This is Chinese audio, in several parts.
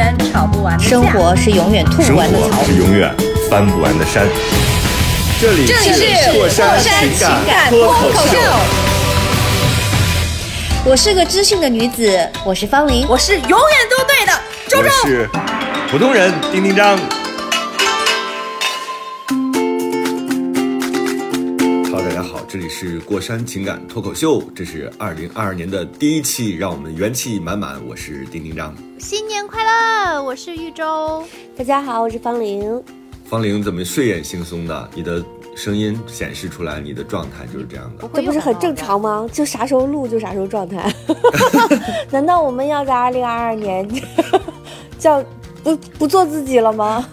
是永远吵不完的架生活是永远吐不完的槽。是永远翻不完的山。这里这里是过山情情感脱脱口秀，我是个知性的女子，我是方玲。我是永远都对的，周我周。是普通人丁丁张。这里是过山情感脱口秀，这是二零二二年的第一期，让我们元气满满。我是丁丁张。新年快乐！我是玉州。大家好，我是方玲。方玲怎么睡眼惺忪的？你的声音显示出来，你的状态就是这样的。这不是很正常吗？就啥时候录就啥时候状态。难道我们要在二零二二年 叫不不做自己了吗？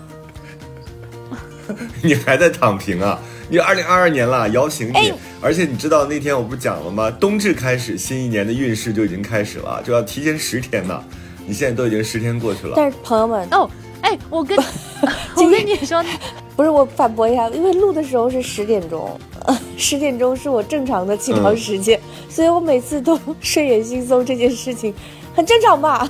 你还在躺平啊？你二零二二年了，摇醒你！哎而且你知道那天我不是讲了吗？冬至开始，新一年的运势就已经开始了，就要提前十天呢。你现在都已经十天过去了，但是朋友们，哦，哎，我跟 我跟你说，不是我反驳一下，因为录的时候是十点钟，十点钟是我正常的起床时间，所以我每次都睡眼惺忪，这件事情很正常吧？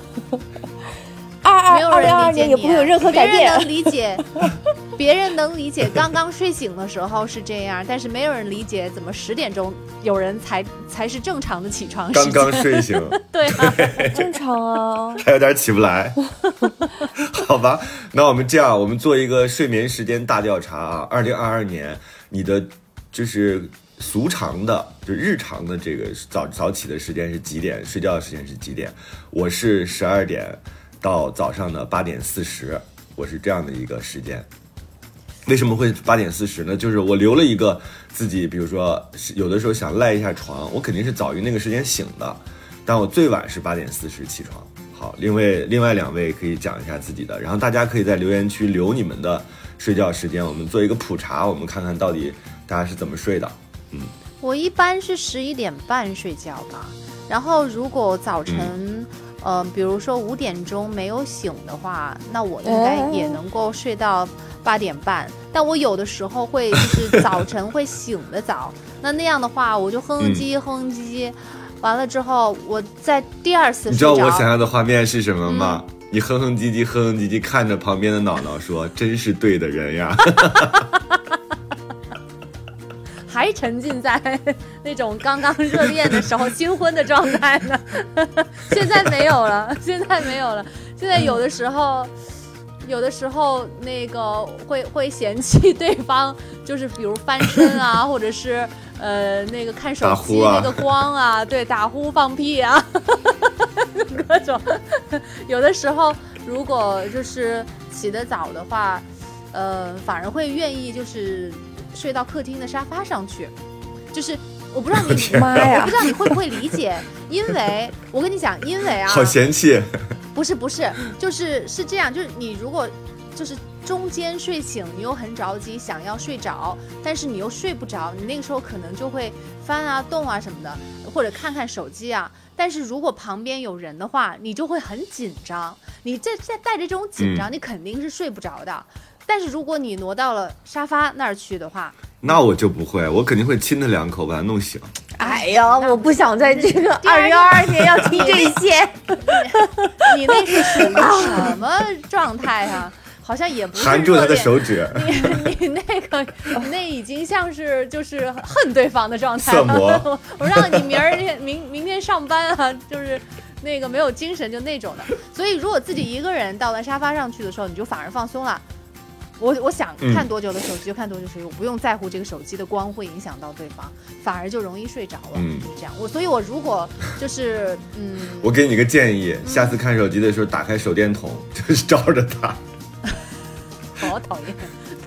二没有二二零二二人理解你也不会有任何改变别人能。理解，别人能理解刚刚睡醒的时候是这样，但是没有人理解怎么十点钟有人才才是正常的起床时刚间。刚睡醒，对啊，正常啊，还有点起不来。好吧，那我们这样，我们做一个睡眠时间大调查啊。二零二二年，你的就是俗常的，就日常的这个早早起的时间是几点？睡觉的时间是几点？我是十二点到早上的八点四十，我是这样的一个时间。为什么会八点四十呢？就是我留了一个自己，比如说有的时候想赖一下床，我肯定是早于那个时间醒的，但我最晚是八点四十起床。好，另外另外两位可以讲一下自己的，然后大家可以在留言区留你们的睡觉时间，我们做一个普查，我们看看到底大家是怎么睡的。嗯我一般是十一点半睡觉吧，然后如果早晨。嗯呃，比如说五点钟没有醒的话，那我应该也能够睡到八点半。但我有的时候会就是早晨会醒得早，那那样的话我就哼哼唧唧哼哼唧唧，完了之后我在第二次。你知道我想象的画面是什么吗？你哼哼唧唧哼哼唧唧看着旁边的姥姥说：“真是对的人呀。还沉浸在那种刚刚热恋的时候新婚的状态呢，现在没有了，现在没有了，现在有的时候。有的时候，那个会会嫌弃对方，就是比如翻身啊，或者是呃那个看手机那个光啊，对，打呼放屁啊，各种。有的时候，如果就是起得早的话，呃，反而会愿意就是睡到客厅的沙发上去，就是我不知道你，天妈呀我不知道你会不会理解，因为我跟你讲，因为啊，好嫌弃，不是不是，就是是这样，就是你如果就是中间睡醒，你又很着急想要睡着，但是你又睡不着，你那个时候可能就会翻啊动啊什么的，或者看看手机啊。但是如果旁边有人的话，你就会很紧张，你这这带着这种紧张，你肯定是睡不着的。但是如果你挪到了沙发那儿去的话，那我就不会，我肯定会亲他两口把他弄醒。哎呀，我不想在这个 二二零二二年要听这些。你那是属于什么状态啊？好像也不是含住他的手指，你你那个，你那已经像是就是恨对方的状态了。我 我让你明儿天明明天上班啊，就是那个没有精神，就那种的。所以如果自己一个人到了沙发上去的时候，你就反而放松了。我我想嗯看多久的手机就看多久手机，我不用在乎这个手机的光会影响到对方，反而就容易睡着了。是这样。我所以，我如果就是嗯，我给你个建议，下次看手机的时候打开手电筒，就是照着他。好讨厌，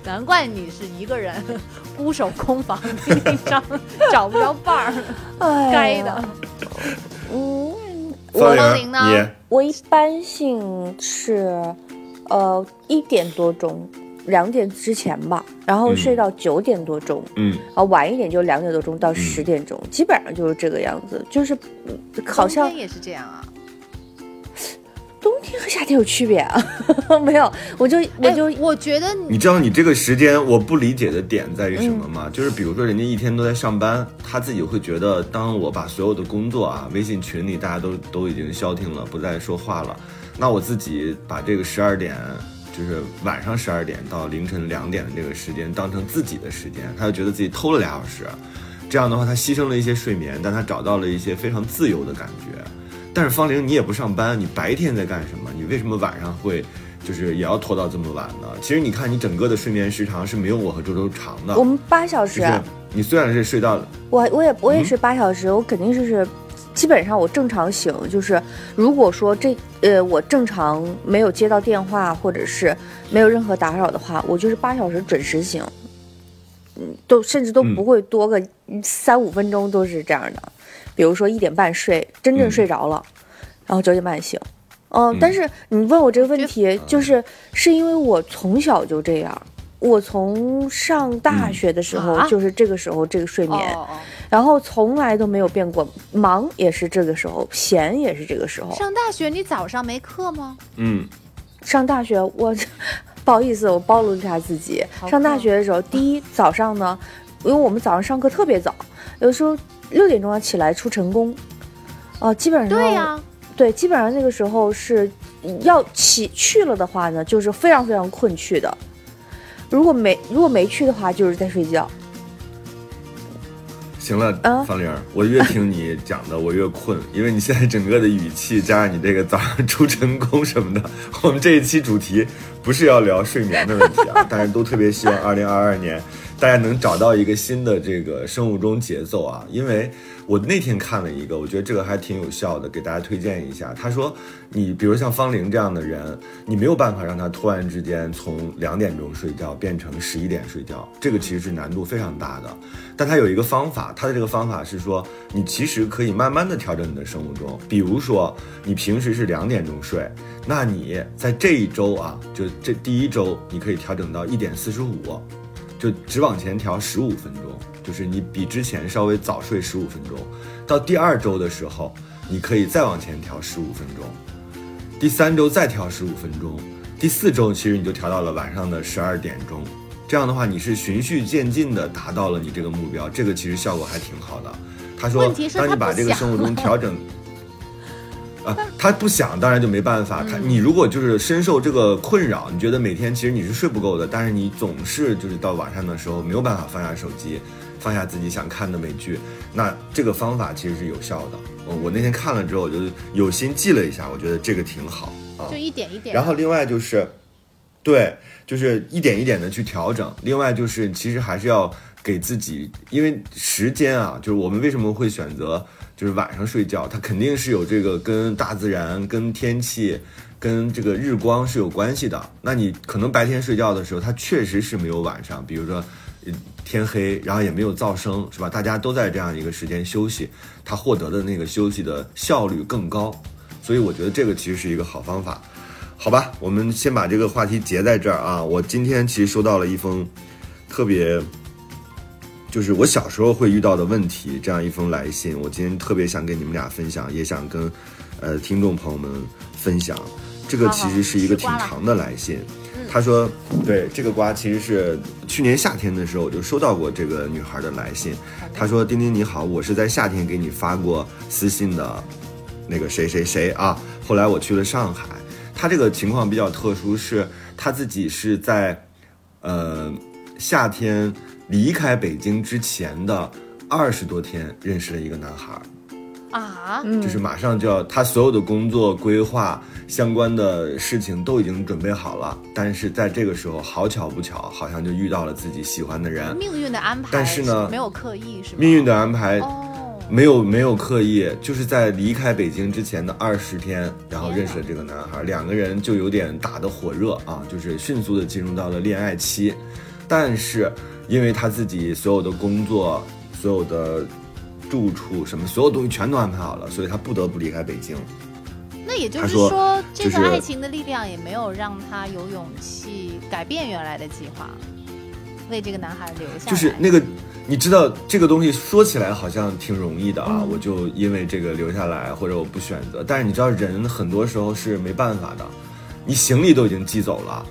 难怪你是一个人孤守空房，一张找不着伴儿，哎该的。嗯，方方玲呢？你？我一般性是，呃一点多钟，两点之前吧，然后嗯睡到九点多钟，嗯，啊晚一点就两点多钟到十点钟，基本上就是这个样子，就是嗯好像也是这样啊。冬天和夏天有区别啊？没有，我就我哎就、我觉得你你知道你这个时间我不理解的点在于什么吗？嗯就是比如说人家一天都在上班，他自己会觉得，当我把所有的工作啊，微信群里大家都都已经消停了，不再说话了，那我自己把这个十二点。就是晚上十二点到凌晨两点的这个时间当成自己的时间，他就觉得自己偷了俩小时，这样的话他牺牲了一些睡眠，但他找到了一些非常自由的感觉。但是方玲，你也不上班，你白天在干什么？你为什么晚上会，就是也要拖到这么晚呢？其实你看，你整个的睡眠时长是没有我和周周长的。我们八小时，就是你虽然是睡到了，我我也我也嗯是八小时，我肯定是是，基本上我正常醒，就是如果说这呃我正常没有接到电话或者是没有任何打扰的话，我就是八小时准时醒，嗯，都甚至都嗯不会多个三五分钟都是这样的，比如说一点半睡，真正嗯睡着了，然后九点半醒。嗯，但是你问我这个问题，就是是因为我从小就这样，我从上大嗯学的时候、啊就是这个时候这个睡眠，哦哦然后从来都没有变过，忙也是这个时候，闲也是这个时候哦，。上大学你早上没课吗？嗯，上大学我 不好意思，我暴露一下自己。上大学的时候，第一早上呢，因为我们早上上课特别早，有时候六点钟要起来出晨功，哦、基本上对呀、对，基本上那个时候是要起去了的话呢，就是非常非常困去的。如果没如果没去的话，就是在睡觉。行了，啊方玲，我越听你讲的我越困，因为你现在整个的语气加上你这个早上出晨功什么的，我们这一期主题不是要聊睡眠的问题啊，但是都特别希望二零二二年大家能找到一个新的这个生物钟节奏啊，因为我那天看了一个，我觉得这个还挺有效的，给大家推荐一下。他说，你比如像方玲这样的人，你没有办法让他突然之间从两点钟睡觉变成十一点睡觉，这个其实是难度非常大的。但他有一个方法，他的这个方法是说，你其实可以慢慢的调整你的生物钟。比如说，你平时是两点钟睡，那你在这一周啊，就这第一周，你可以调整到一点四十五，就只往前调十五分钟，就是你比之前稍微早睡十五分钟。到第二周的时候，你可以再往前调十五分钟，第三周再调十五分钟，第四周其实你就调到了晚上的十二点钟。这样的话，你是循序渐进的达到了你这个目标，这个其实效果还挺好的。他说当你把这个生物钟调整。啊，他不想，当然就没办法。他你如果就是深受这个困扰，你觉得每天其实你是睡不够的，但是你总是就是到晚上的时候没有办法放下手机，放下自己想看的美剧，那这个方法其实是有效的。我我那天看了之后，我就有心记了一下，我觉得这个挺好啊。就一点一点。然后另外就是，对，就是一点一点的去调整。另外就是，其实还是要给自己，因为时间啊，就是我们为什么会选择就是晚上睡觉，它肯定是有这个跟大自然、跟天气、跟这个日光是有关系的。那你可能白天睡觉的时候，它确实是没有晚上，比如说。天黑，然后也没有噪声，是吧？大家都在这样一个时间休息，他获得的那个休息的效率更高，所以我觉得这个其实是一个好方法。好吧，我们先把这个话题结在这儿啊。我今天其实收到了一封特别，就是我小时候会遇到的问题，这样一封来信，我今天特别想跟你们俩分享，也想跟呃听众朋友们分享。这个其实是一个挺长的来信。他说：“对，这个瓜其实是去年夏天的时候我就收到过这个女孩的来信。他说：‘丁丁你好，我是在夏天给你发过私信的，那个谁谁谁啊。’后来我去了上海。他这个情况比较特殊，是他自己是在呃夏天离开北京之前的二十多天认识了一个男孩。”啊，嗯就是马上就要，他所有的工作规划相关的事情都已经准备好了，但是在这个时候，好巧不巧，好像就遇到了自己喜欢的人。命运的安排，但是呢没有刻意是吗？命运的安排哦，没有没有刻意，就是在离开北京之前的二十天，然后认识了这个男孩，两个人就有点打得火热啊，就是迅速的进入到了恋爱期。但是因为他自己所有的工作、所有的住处什么，所有东西全都安排好了，所以他不得不离开北京。那也就是说，这就是份爱情的力量也没有让他有勇气改变原来的计划，为这个男孩留下。就是那个，你知道这个东西说起来好像挺容易的啊，我就因为这个留下来，或者我不选择。但是你知道，人很多时候是没办法的，你行李都已经寄走了，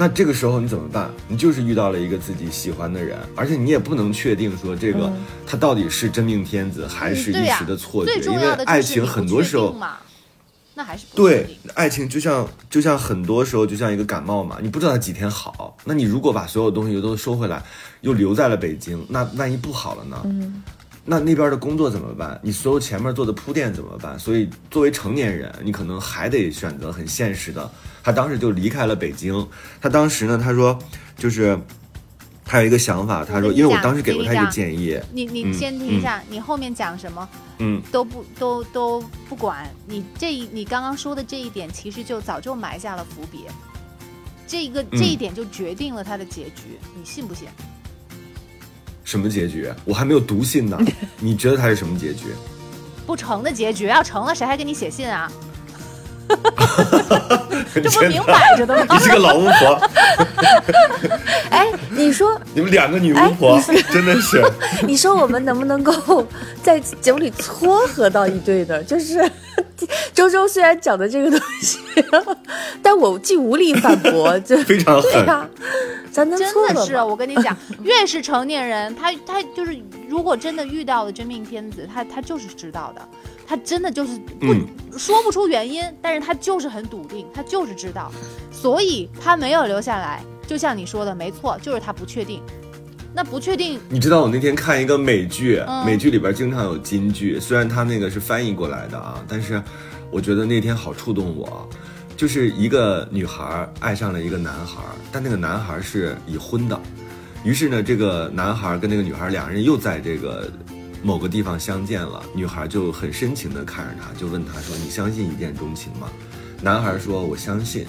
那这个时候你怎么办？你就是遇到了一个自己喜欢的人，而且你也不能确定说这个、他到底是真命天子还是一时的错觉，因为爱情很多时候定嘛，那还是不确对，爱情就像就像很多时候就像一个感冒嘛，你不知道它几天好。那你如果把所有东西都收回来，又留在了北京，那万一不好了呢？嗯，那那边的工作怎么办？你所有前面做的铺垫怎么办？所以作为成年人，你可能还得选择很现实的。他当时就离开了北京。他当时呢，他说就是他有一个想法，他说，因为我当时给过他一个建议，你你嗯先听一下，你后面讲什么嗯，都不都都不管，你这一你刚刚说的这一点，其实就早就埋下了伏笔。这一个嗯这一点就决定了他的结局，你信不信？什么结局？我还没有读信呢，你觉得他是什么结局？不成的结局，要成了谁还给你写信啊？这不明摆着的吗？你是个老巫婆，哎，你说，你们两个女巫哎婆真的是。你说我们能不能够在节目里撮合到一对的？就是周周虽然讲的这个东西，但我既无力反驳，就非常狠对呀、咱能真的是？我跟你讲，越是成年人，他他就是，如果真的遇到了真命天子，他他就是知道的，他真的就是不、嗯说不出原因，但是他就是很笃定，他就是知道，所以他没有留下来。就像你说的，没错，就是他不确定。那不确定，你知道我那天看一个美剧，嗯美剧里边经常有金句，虽然他那个是翻译过来的啊，但是我觉得那天好触动我。就是一个女孩爱上了一个男孩，但那个男孩是已婚的，于是呢，这个男孩跟那个女孩两人又在这个某个地方相见了。女孩就很深情地看着他，就问他说：“你相信一见钟情吗？”男孩说：“我相信。”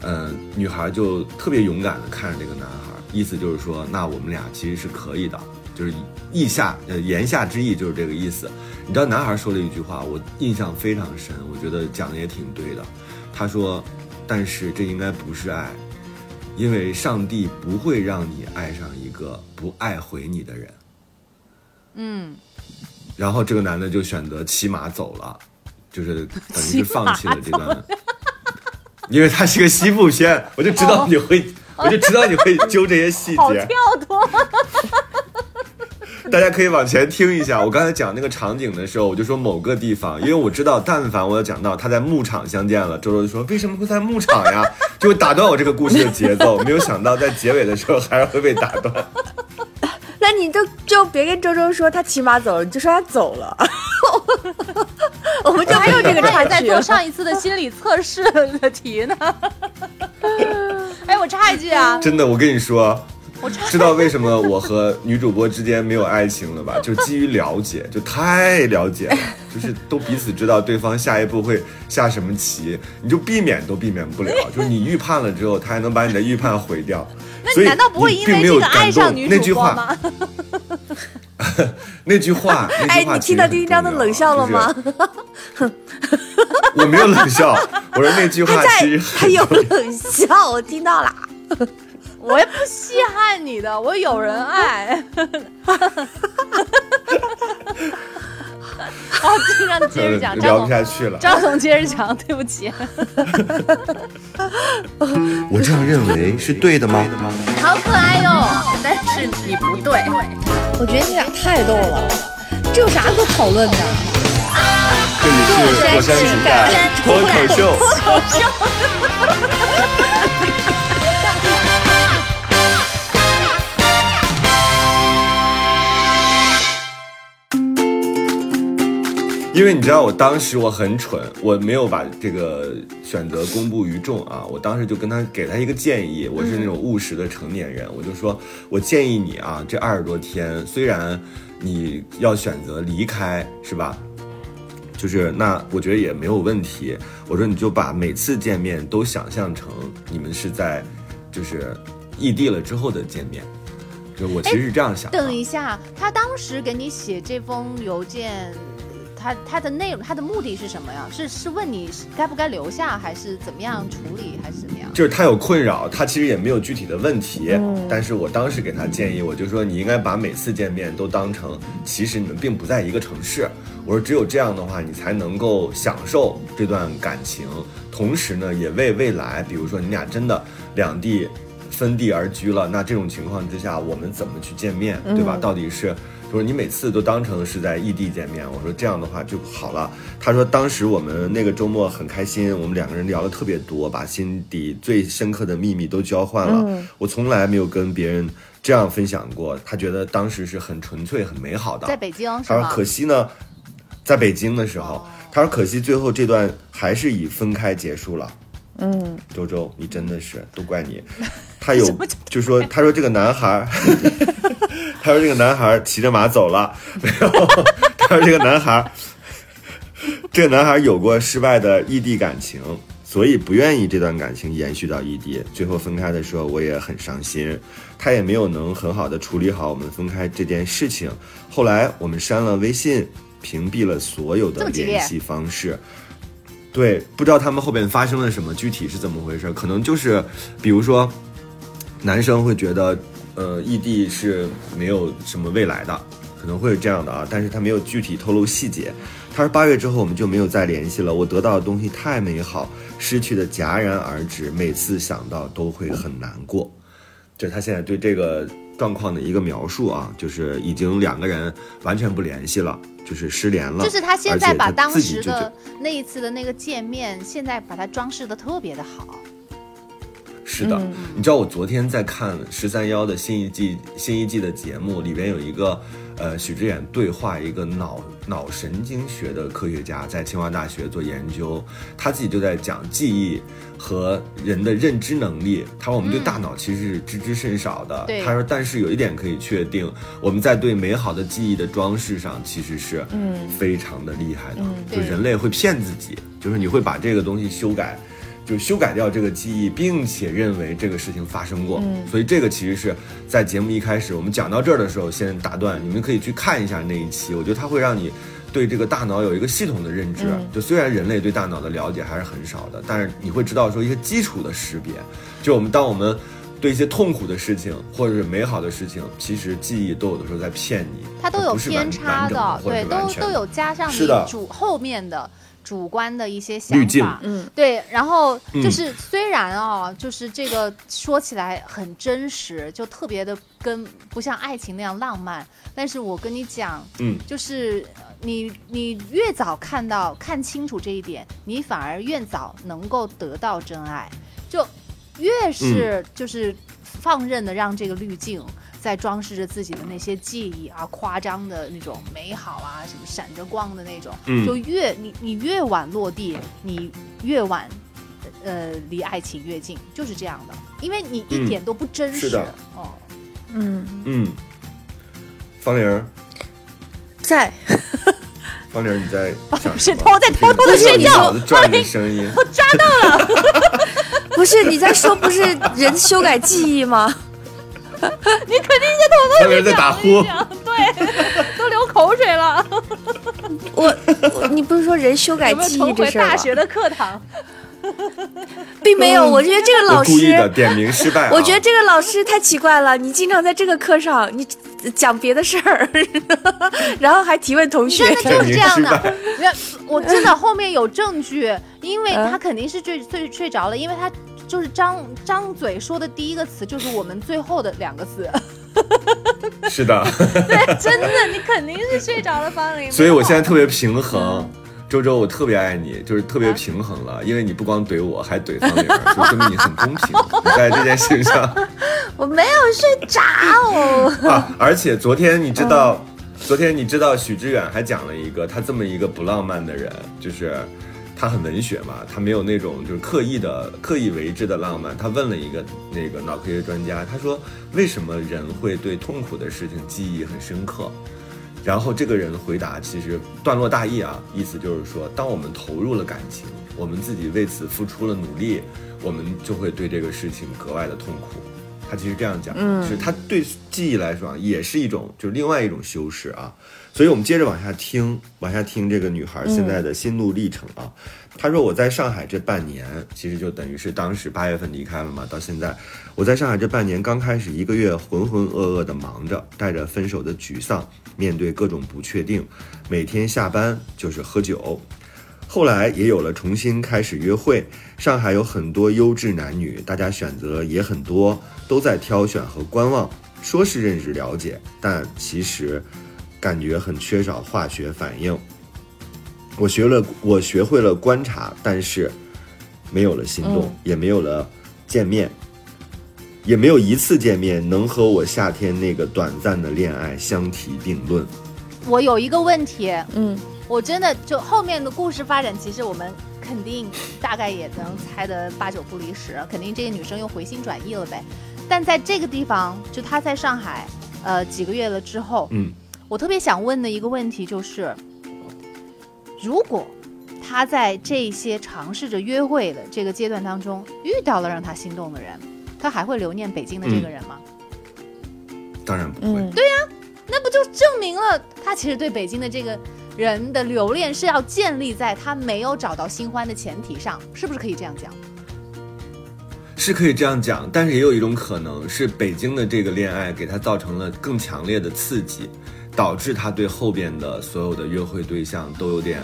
呃，女孩就特别勇敢地看着这个男孩，意思就是说，那我们俩其实是可以的，就是意下呃言下之意就是这个意思。你知道男孩说了一句话，我印象非常深，我觉得讲的也挺对的。他说：“但是这应该不是爱，因为上帝不会让你爱上一个不爱回你的人。”嗯，然后这个男的就选择骑马走了，就是等于是放弃了这段，因为他是个西部片，我就知道你会，我就知道你会揪这些细节。好跳脱。大家可以往前听一下，我刚才讲那个场景的时候，我就说某个地方，因为我知道，但凡我有讲到他在牧场相见了，周周就说为什么会在牧场呀，就会打断我这个故事的节奏。没有想到在结尾的时候还是会被打断。那你就就别跟周周说他骑马走了，你就说他走了，我们就没有这个他也在做。上一次的心理测试的题呢。哎，我插一句啊，真的，我跟你说，我插知道为什么我和女主播之间没有爱情了吧？就基于了解，就太了解了，就是都彼此知道对方下一步会下什么棋，你就避免都避免不了。就是你预判了之后，他还能把你的预判毁掉。所以那你难道不会因为这个爱上女主那句话？播吗？那句话，哎，句话你听到丁丁张的冷笑了吗？？我没有冷笑，我说那句话他在其实，他有冷笑，我听到了。我也不稀罕你的，我有人爱。好，经常接着讲，呃 聊不张总，下去了。张总接着讲，对不起。我这样认为是对的吗？好可爱哟，但是你不对。我觉得你俩太逗了，这有啥可讨论的？这里是火山情感脱口秀。因为你知道，我当时我很蠢，我没有把这个选择公布于众啊。我当时就跟他给他一个建议，我是那种务实的成年人，我就说，我建议你啊，这二十多天虽然你要选择离开，是吧？就是那我觉得也没有问题。我说你就把每次见面都想象成你们是在就是异地了之后的见面，就我其实是这样想的。等一下，他当时给你写这封邮件，他他的内容，他的目的是什么呀？是是问你该不该留下，还是怎么样处理，还是怎么样？就是他有困扰，他其实也没有具体的问题，但是我当时给他建议，我就说你应该把每次见面都当成其实你们并不在一个城市，我说只有这样的话，你才能够享受这段感情，同时呢，也为未来，比如说你俩真的两地分地而居了，那这种情况之下，我们怎么去见面，对吧？到底是。就是你每次都当成是在异地见面，我说这样的话就好了。他说当时我们那个周末很开心，我们两个人聊了特别多，把心底最深刻的秘密都交换了。我从来没有跟别人这样分享过，他觉得当时是很纯粹、很美好的。在北京，他说可惜呢，在北京的时候，他说可惜最后这段还是以分开结束了。嗯，周周，你真的是都怪你。他有就说，他说这个男孩。他说：“这个男孩 骑着马走了。然后他说：“这个男孩，这个男孩有过失败的异地感情，所以不愿意这段感情延续到异地。最后分开的时候，我也很伤心。他也没有能很好的处理好我们分开这件事情。后来我们删了微信，屏蔽了所有的联系方式。对，不知道他们后边发生了什么，具体是怎么回事？可能就是，比如说，男生会觉得。”呃，异地是没有什么未来的，可能会是这样的啊，但是他没有具体透露细节。他说八月之后我们就没有再联系了，我得到的东西太美好，失去的戛然而止，每次想到都会很难过。这是他现在对这个状况的一个描述啊，就是已经两个人完全不联系了，就是失联了。就是他现在把当时的那一次的那个见面，现在把它装饰的特别的好。是的，你知道我昨天在看十三幺的新一季新一季的节目，里边有一个，呃，许知远对话一个脑脑神经学的科学家，在清华大学做研究，他自己就在讲记忆和人的认知能力。他说我们对大脑其实是知之甚少的。他说，但是有一点可以确定，我们在对美好的记忆的装饰上其实是非常的厉害的。就人类会骗自己，就是你会把这个东西修改。就修改掉这个记忆，并且认为这个事情发生过，所以这个其实是在节目一开始我们讲到这儿的时候先打断，你们可以去看一下那一期，我觉得它会让你对这个大脑有一个系统的认知。就虽然人类对大脑的了解还是很少的，但是你会知道说一些基础的识别。就我们当我们对一些痛苦的事情或者是美好的事情，其实记忆都有的时候在骗你，它都有偏差的，对，都都有加上你主后面的。主观的一些想法，嗯，对，然后就是虽然啊，就是这个说起来很真实，就特别的跟不像爱情那样浪漫，但是我跟你讲，嗯，就是你你越早看到看清楚这一点，你反而越早能够得到真爱，就越是就是放任的让这个滤镜。在装饰着自己的那些记忆啊，夸张的那种美好啊，什么闪着光的那种，就越你你越晚落地，你越晚，呃，离爱情越近，就是这样的，因为你一点都不真实。哦，嗯。嗯，方玲在，方玲你在不是偷在偷偷的睡觉，方玲声音，我抓到了，不是你在说不是人修改记忆吗？你肯定在偷偷在打呼，对，都流口水了。我，你不是说人修改记忆这事大学的课堂，并没有。我觉得这个老师故意的点名失败。我觉得这个老师太奇怪了。你经常在这个课上，你讲别的事儿，然后还提问同学，真的就是这样的。我真的后面有证据，因为他肯定是睡睡睡着了，因为他。就是张张嘴说的第一个词就是我们最后的两个字，是的，对，真的，你肯定是睡着了，方玲。所以我现在特别平衡，周周，我特别爱你，就是特别平衡了，因为你不光怼我，还怼方玲，就说明你很公平，在这件事情上。我没有睡着啊！而且昨天你知道，昨天你知道许知远还讲了一个他这么一个不浪漫的人，就是。他很文学嘛，他没有那种就是刻意的、刻意为之的浪漫。他问了一个那个脑科学专家，他说：“为什么人会对痛苦的事情记忆很深刻？”然后这个人回答，其实段落大意啊，意思就是说，当我们投入了感情，我们自己为此付出了努力，我们就会对这个事情格外的痛苦。他其实这样讲，嗯是他对记忆来说啊，也是一种就是另外一种修饰啊。所以我们接着往下听，往下听这个女孩现在的心路历程啊。她说我在上海这半年，其实就等于是当时八月份离开了嘛，到现在我在上海这半年刚开始一个月浑浑噩噩的忙着，带着分手的沮丧，面对各种不确定，每天下班就是喝酒。后来也有了重新开始约会，上海有很多优质男女，大家选择也很多，都在挑选和观望。说是认识了解，但其实感觉很缺少化学反应。我学了，我学会了观察，但是没有了心动，嗯也没有了见面，也没有一次见面能和我夏天那个短暂的恋爱相提并论。我有一个问题，嗯我真的就后面的故事发展，其实我们肯定大概也能猜得八九不离十，肯定这个女生又回心转意了呗。但在这个地方，就她在上海，呃，几个月了之后，嗯，我特别想问的一个问题就是，如果她在这些尝试着约会的这个阶段当中遇到了让她心动的人，她还会留念北京的这个人吗？当然不会。嗯，那不就证明了他其实对北京的这个人的留恋是要建立在他没有找到新欢的前提上，是不是可以这样讲？是可以这样讲，但是也有一种可能是北京的这个恋爱给他造成了更强烈的刺激，导致他对后边的所有的约会对象都有点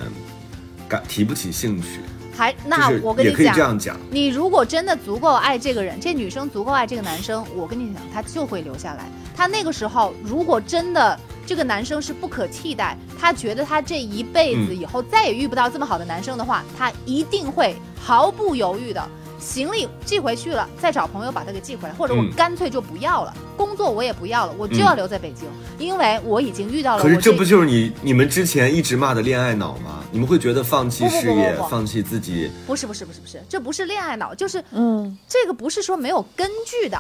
感提不起兴趣。还那我跟你也可以这，样讲，你如果真的足够爱这个人，这女生足够爱这个男生，我跟你讲，他就会留下来。他那个时候如果真的这个男生是不可替代，他觉得他这一辈子嗯。以后再也遇不到这么好的男生的话，他一定会毫不犹豫的。行李寄回去了，再找朋友把他给寄回来，或者我嗯。干脆就不要了，工作我也不要了，我就要留在北京，因为我已经遇到了可是这不就是你你们之前一直骂的恋爱脑吗？你们会觉得放弃不不不事业不不，放弃自己，不是不是不是不是，这不是恋爱脑，就是嗯。这个不是说没有根据的，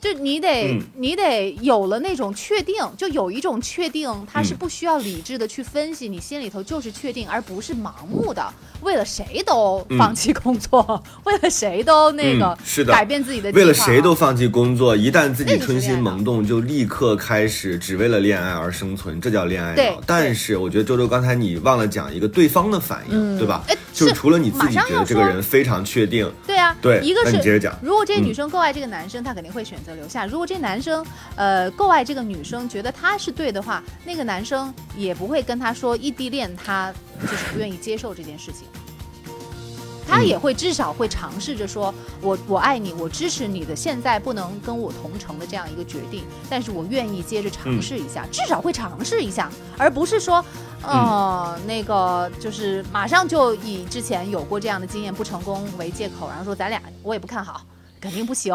就你得、嗯。你得有了那种确定，就有一种确定，它是嗯。不需要理智的去分析，你心里头就是确定，而不是盲目的为了谁都放弃工作，为了谁都那个、嗯是的。改变自己的为了谁都放弃工作，一旦自己春心萌动，就立刻开始只为了恋爱而生存，这叫恋爱脑。但是我觉得周周刚才你忘了讲一个对方的反应，嗯。对吧？哎？就除了你自己觉得这个人非常确定，对啊，对一个是你接着讲。如果这个女嗯。生够爱这个男生，她肯定会选择留下；如果这男生呃够爱这个女生，觉得她是对的话，那个男生也不会跟她说异地恋，他就是不愿意接受这件事情。他嗯。也会至少会尝试着说，我我爱你，我支持你的现在不能跟我同城的这样一个决定，但是我愿意接着尝试一下，至少会尝试一下，而不是说，呃，那个就是马上就以之前有过这样的经验不成功为借口，然后说咱俩我也不看好，肯定不行，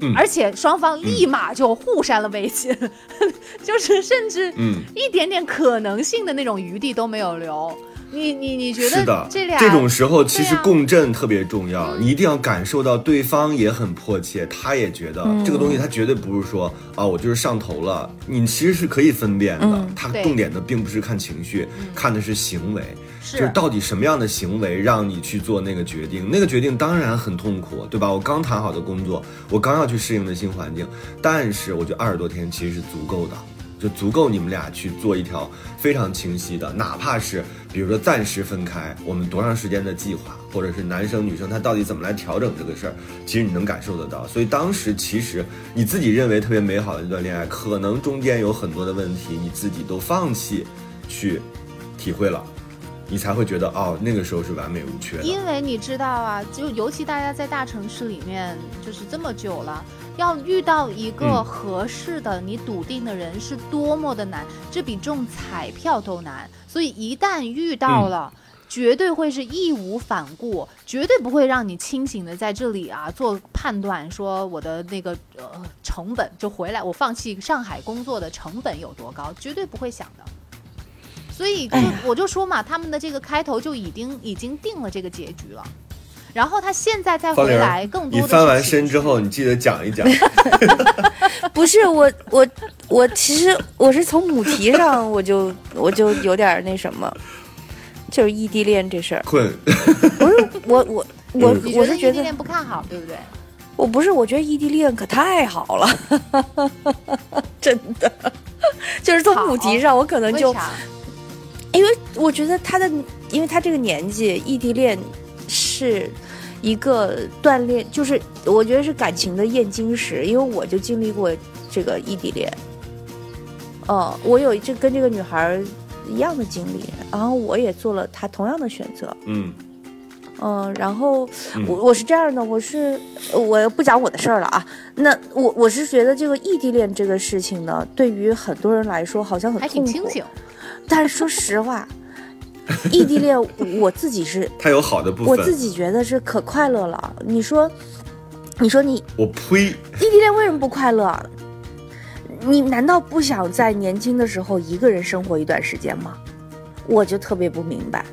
嗯。而且双方立马就互删了微信，就是甚至嗯。一点点可能性的那种余地都没有留。你你你觉得是的，这俩种时候其实共振特别重要，你一定要感受到对方也很迫切，他也觉得、嗯。这个东西，他绝对不是说啊，我就是上头了。你其实是可以分辨的，嗯他重点的并不是看情绪，看的是行为，就是到底什么样的行为让你去做那个决定。那个决定当然很痛苦，对吧？我刚谈好的工作，我刚要去适应的新环境，但是我觉得二十多天其实是足够的。就足够你们俩去做一条非常清晰的，哪怕是比如说暂时分开，我们多长时间的计划，或者是男生女生他到底怎么来调整这个事儿，其实你能感受得到。所以当时其实你自己认为特别美好的一段恋爱，可能中间有很多的问题，你自己都放弃去体会了，你才会觉得哦，那个时候是完美无缺的。因为你知道啊，就尤其大家在大城市里面就是这么久了，要遇到一个嗯合适的、你笃定的人是多么的难，这比中彩票都难。所以一旦遇到了。绝对会是义无反顾，绝对不会让你清醒的在这里啊做判断，说我的那个呃成本就回来，我放弃上海工作的成本有多高，绝对不会想的。所以就我就说嘛，他们的这个开头就已经已经定了这个结局了，然后他现在再回来，更多的你翻完身之后，你记得讲一讲。不是我我我其实我是从母题上我就我就有点那什么，就是异地恋这事儿，困，不是我我我我是觉得觉得异地恋不看好，对不对？我不是，我觉得异地恋可太好了，真的，就是从母题上，我可能就为啥？因为我觉得他的，因为他这个年纪，异地恋是一个锻炼，就是我觉得是感情的验金石。因为我就经历过这个异地恋，哦，我有这跟这个女孩儿一样的经历，然后我也做了她同样的选择，嗯嗯，然后嗯我我是这样的，我是我不讲我的事儿了啊。那我我是觉得这个异地恋这个事情呢，对于很多人来说好像很还痛苦，挺清醒。但是说实话，异地恋 我自己是它有好的部分我自。己觉得是可快乐了。你说，你说你我呸！异地恋为什么不快乐？你难道不想在年轻的时候一个人生活一段时间吗？我就特别不明白，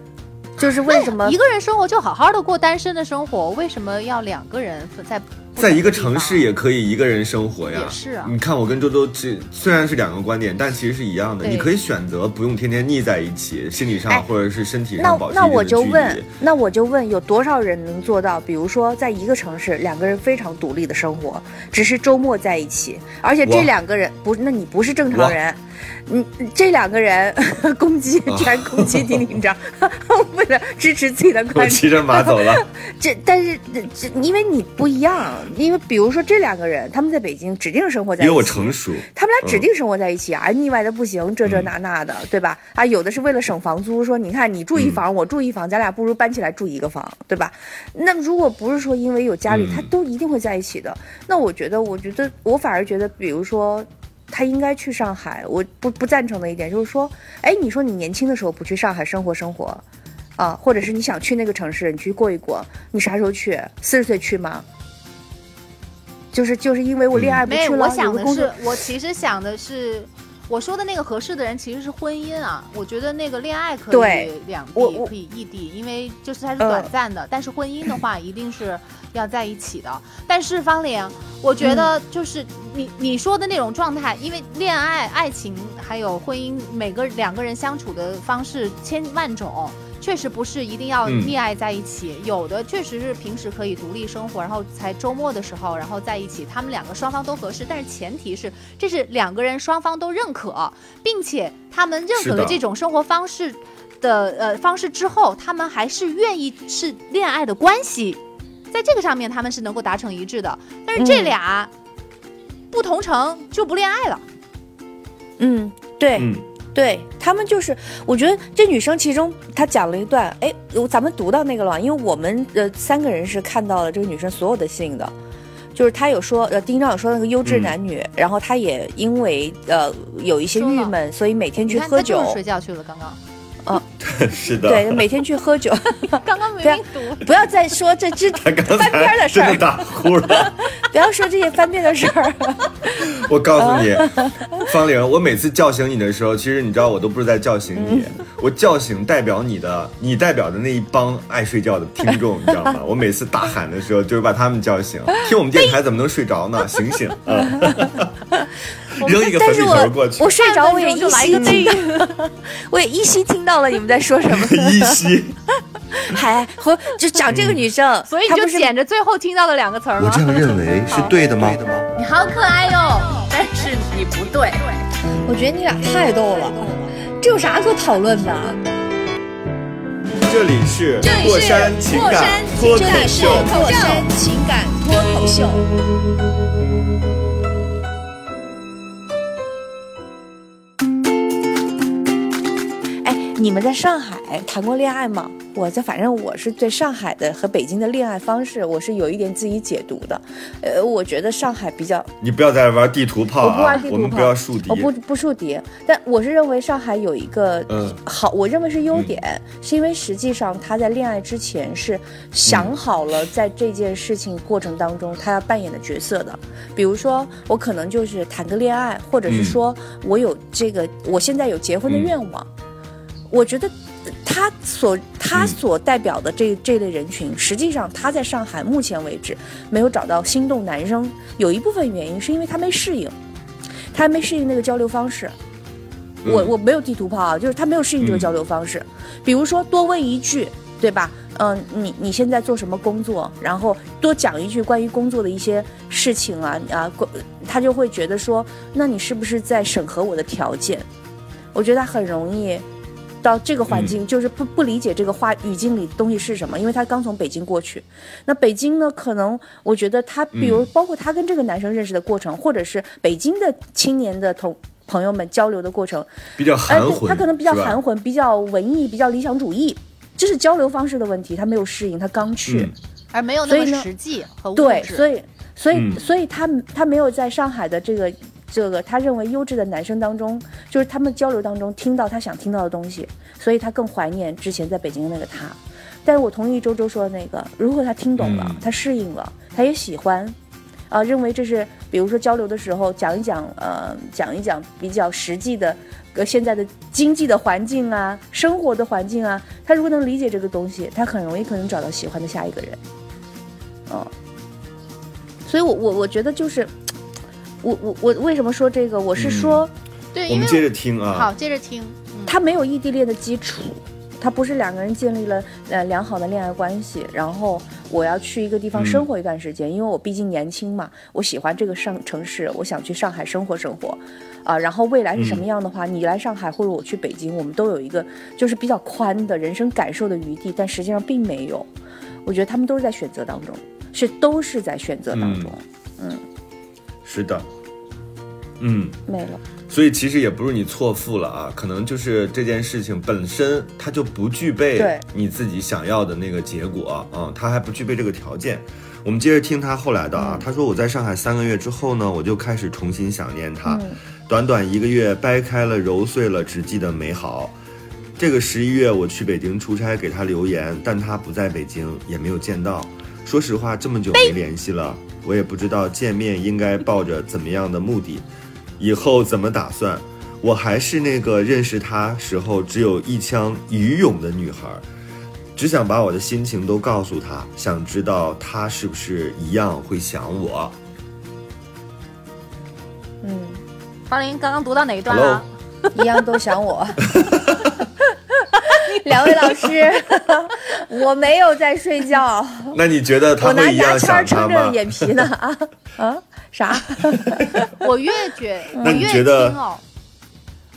就是为什么一个人生活就好好的过单身的生活，为什么要两个人在不在一个城市也可以一个人生活呀。也是啊你看我跟周周这虽然是两个观点，但其实是一样的。你可以选择不用天天腻在一起，心理上哎或者是身体上保持那我一定的距离就问，那我就问，有多少人能做到？比如说，在一个城市，两个人非常独立的生活，只是周末在一起，而且这两个人不，那你不是正常人。嗯，这两个人攻击，啊居然攻击丁丁章，为了支持自己的观点。骑着马走了。这但是这这，因为你不一样，因为比如说这两个人，他们在北京指定生活在一起，比我成熟，他们俩指定生活在一起啊，腻歪的不行，这这那那的，对吧？啊，有的是为了省房租，说你看你住一房，我住一房，咱俩不如搬起来住一个房，对吧？那如果不是说因为有家里，嗯他都一定会在一起的。那我觉得，我觉得我反而觉得，比如说。他应该去上海，我不不赞成的一点就是说，哎，你说你年轻的时候不去上海生活生活，啊，或者是你想去那个城市，你去过一过，你啥时候去？四十岁去吗？就是就是因为我恋爱不没有，去了，我想的是，我其实想的是，我说的那个合适的人其实是婚姻啊。我觉得那个恋爱可对以两地可以异地，因为就是它是嗯短暂的。但是婚姻的话，一定是要在一起的。但是方玲，我觉得就是你你说的那种状态，因为恋爱、爱情还有婚姻，每个两个人相处的方式千万种。确实不是一定要嗯。溺爱在一起，有的确实是平时可以独立生活，然后才周末的时候，然后在一起，他们两个双方都合适，但是前提是这是两个人双方都认可，并且他们认可了这种生活方式的呃方式之后，他们还是愿意是恋爱的关系，在这个上面他们是能够达成一致的，但是这嗯。俩不同城就不恋爱了。嗯，对，嗯，对他们就是，我觉得这女生其中她讲了一段，哎，咱们读到那个了，因为我们呃三个人是看到了这个女生所有的信的，就是她有说，呃，丁章有说那个优质嗯男女，然后她也因为呃有一些郁闷，所以每天，去喝酒。就，睡觉去了，刚刚 是的。对，每天去喝酒，刚刚明对啊明读。不要再说这这他刚翻篇才的事儿，真的打呼了。不要说这些翻篇的事儿，我告诉你，方玲，我每次叫醒你的时候，其实你知道我都不是在叫醒你，我叫醒代表你的，你代表的那一帮爱睡觉的听众，你知道吗？我每次大喊的时候，就是把他们叫醒。听我们电台怎么能睡着呢？醒醒啊！扔一个过去我，睡着我也依稀 我也依稀听到了你们在说什么。依稀。还 和就讲这个女生，所以你就捡着最后听到的两个词儿吗我这？样认为是对的吗？你好可爱哟、但是你不对。我觉得你俩太逗了，这有啥可讨论的？这里是过山情感脱口这里是秀，过山情感脱口秀。你们在上海谈过恋爱吗？我在，反正我是对上海的和北京的恋爱方式，我是有一点自己解读的。呃，我觉得上海比较，你不要再玩地图炮我不玩地，图炮我们不炮要树敌我。不不树敌，但我是认为上海有一个嗯好，我认为是优点，是因为实际上他在恋爱之前是想好了在这件事情过程当中他要扮演的角色的。比如说，我可能就是谈个恋爱，或者是嗯说我有这个，我现在有结婚的嗯愿望。我觉得他所他嗯所代表的这这类人群，实际上他在上海目前为止没有找到心动男生，有一部分原因是因为他没适应，他还没适应那个交流方式。我嗯我没有地图炮啊，就是他没有适应这个嗯交流方式。比如说多问一句，对吧？嗯、你你现在做什么工作？然后多讲一句关于工作的一些事情啊啊，他就会觉得说，那你是不是在审核我的条件？我觉得他很容易到这个环境，就是不不理解这个话语境里的东西是什么，因为他刚从北京过去。那北京呢，可能我觉得他，比如包括他跟这个男生认识的过程，或者是北京的青年的同朋友们交流的过程，比较含混，他可能比较含混，比较文艺，比较理想主义，这是交流方式的问题，他没有适应，他刚去。嗯。而没有那么实际和物对，所以所以、嗯。所以他他没有在上海的这个这个他认为优质的男生当中，就是他们交流当中听到他想听到的东西，所以他更怀念之前在北京的那个他。但是我同意周周说的那个，如果他听懂了，嗯他适应了，他也喜欢。啊、认为这是，比如说交流的时候讲一讲，呃，讲一讲比较实际的，呃，现在的经济的环境啊，生活的环境啊，他如果能理解这个东西，他很容易可能找到喜欢的下一个人。哦，所以我我我觉得就是，我我我为什么说这个？我是说，对，我们接着听啊。好啊，接着听。嗯，他没有异地恋的基础，他不是两个人建立了呃良好的恋爱关系，然后我要去一个地方生活一段时间，因为我毕竟年轻嘛，我喜欢这个上城市，我想去上海生活生活，啊、然后未来是什么样的话，你来上海或者我去北京，我们都有一个就是比较宽的人生感受的余地，但实际上并没有，我觉得他们都是在选择当中，是都是在选择当中，是的，嗯。没了，所以其实也不是你错付了啊，可能就是这件事情本身它就不具备对你自己想要的那个结果啊，它还不具备这个条件。我们接着听他后来的啊，他说我在上海三个月之后呢，我就开始重新想念他，嗯短短一个月掰开了揉碎了，只记得美好。这个十一月我去北京出差给他留言，但他不在北京，也没有见到。说实话，这么久没联系了，我也不知道见面应该抱着怎么样的目的，以后怎么打算。我还是那个认识他时候只有一腔余勇的女孩，只想把我的心情都告诉他，想知道他是不是一样会想我。嗯，方林刚刚读到哪一段啊？一样都想我。两位老师，我没有在睡觉，那你觉得他我拿会一样牙签儿想他撑着吗？眼皮呢 啊啊啥？我越觉，我越听哦，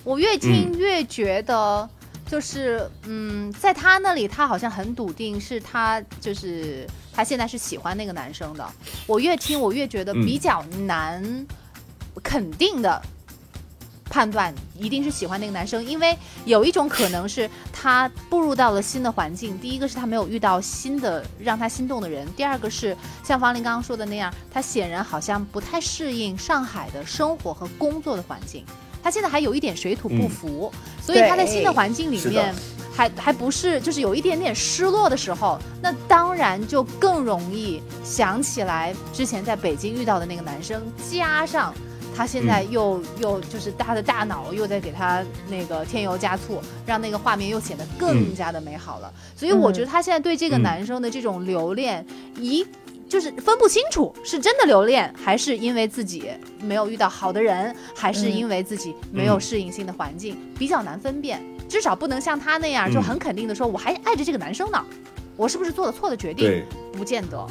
我越听越觉得，就是嗯，在他那里，他好像很笃定，是他就是他现在是喜欢那个男生的。我越听，我越觉得嗯比较难肯定的。判断一定是喜欢那个男生，因为有一种可能是他步入到了新的环境，第一个是他没有遇到新的让他心动的人，第二个是像方林刚刚说的那样，他显然好像不太适应上海的生活和工作的环境，他现在还有一点水土不服，所以他在新的环境里面还还不是就是有一点点失落的时候，那当然就更容易想起来之前在北京遇到的那个男生，加上。他现在又、又就是他的大脑又在给他那个添油加醋，让那个画面又显得更加的美好了。所以我觉得他现在对这个嗯男生的这种留恋，一就是分不清楚是真的留恋，还是因为自己没有遇到好的人，还是因为自己没有适应新的环境，比较难分辨。至少不能像他那样就很肯定的说，我还爱着这个男生呢，我是不是做了错的决定？对，不见得。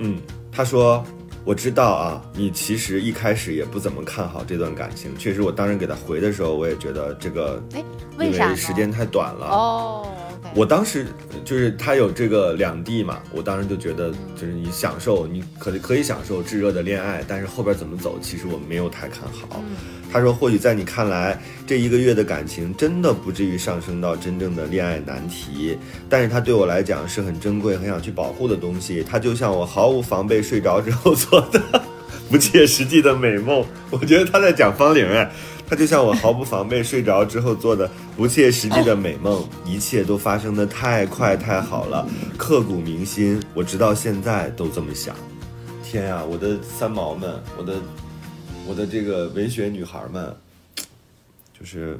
嗯，他说。我知道啊，你其实一开始也不怎么看好这段感情。确实，我当时给他回的时候，我也觉得这个，哎，因为啥时间太短了。哦我当时就是他有这个两地嘛，我当时就觉得，就是你享受，你可可以享受炙热的恋爱，但是后边怎么走，其实我没有太看好。他说，或许在你看来，这一个月的感情真的不至于上升到真正的恋爱难题，但是它对我来讲是很珍贵、很想去保护的东西。它就像我毫无防备睡着之后做的 不切实际的美梦。我觉得他在讲方玲哎。他就像我毫不防备睡着之后做的不切实际的美梦，一切都发生的太快太好了，刻骨铭心。我直到现在都这么想。天啊、我的三毛们，我的我的这个文学女孩们，就是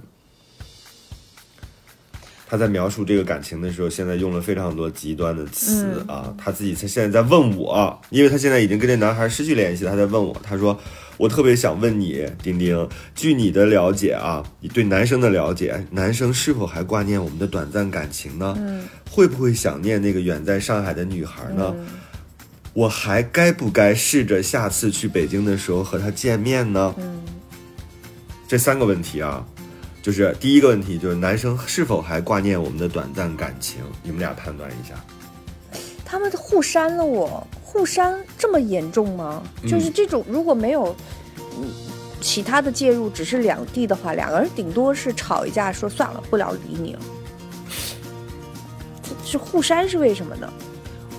他在描述这个感情的时候，现在用了非常多极端的词啊。他自己他现在在问我，因为他现在已经跟这男孩失去联系，他在问我，他说。我特别想问你，丁丁，据你的了解啊，你对男生的了解，男生是否还挂念我们的短暂感情呢？嗯会不会想念那个远在上海的女孩呢？我还该不该试着下次去北京的时候和她见面呢？嗯这三个问题啊，就是第一个问题就是男生是否还挂念我们的短暂感情？你们俩判断一下。他们互删了我，互删这么严重吗？嗯就是这种如果没有嗯其他的介入，只是两地的话，两个人顶多是吵一架，说算了，不了理你了。是互删是为什么呢？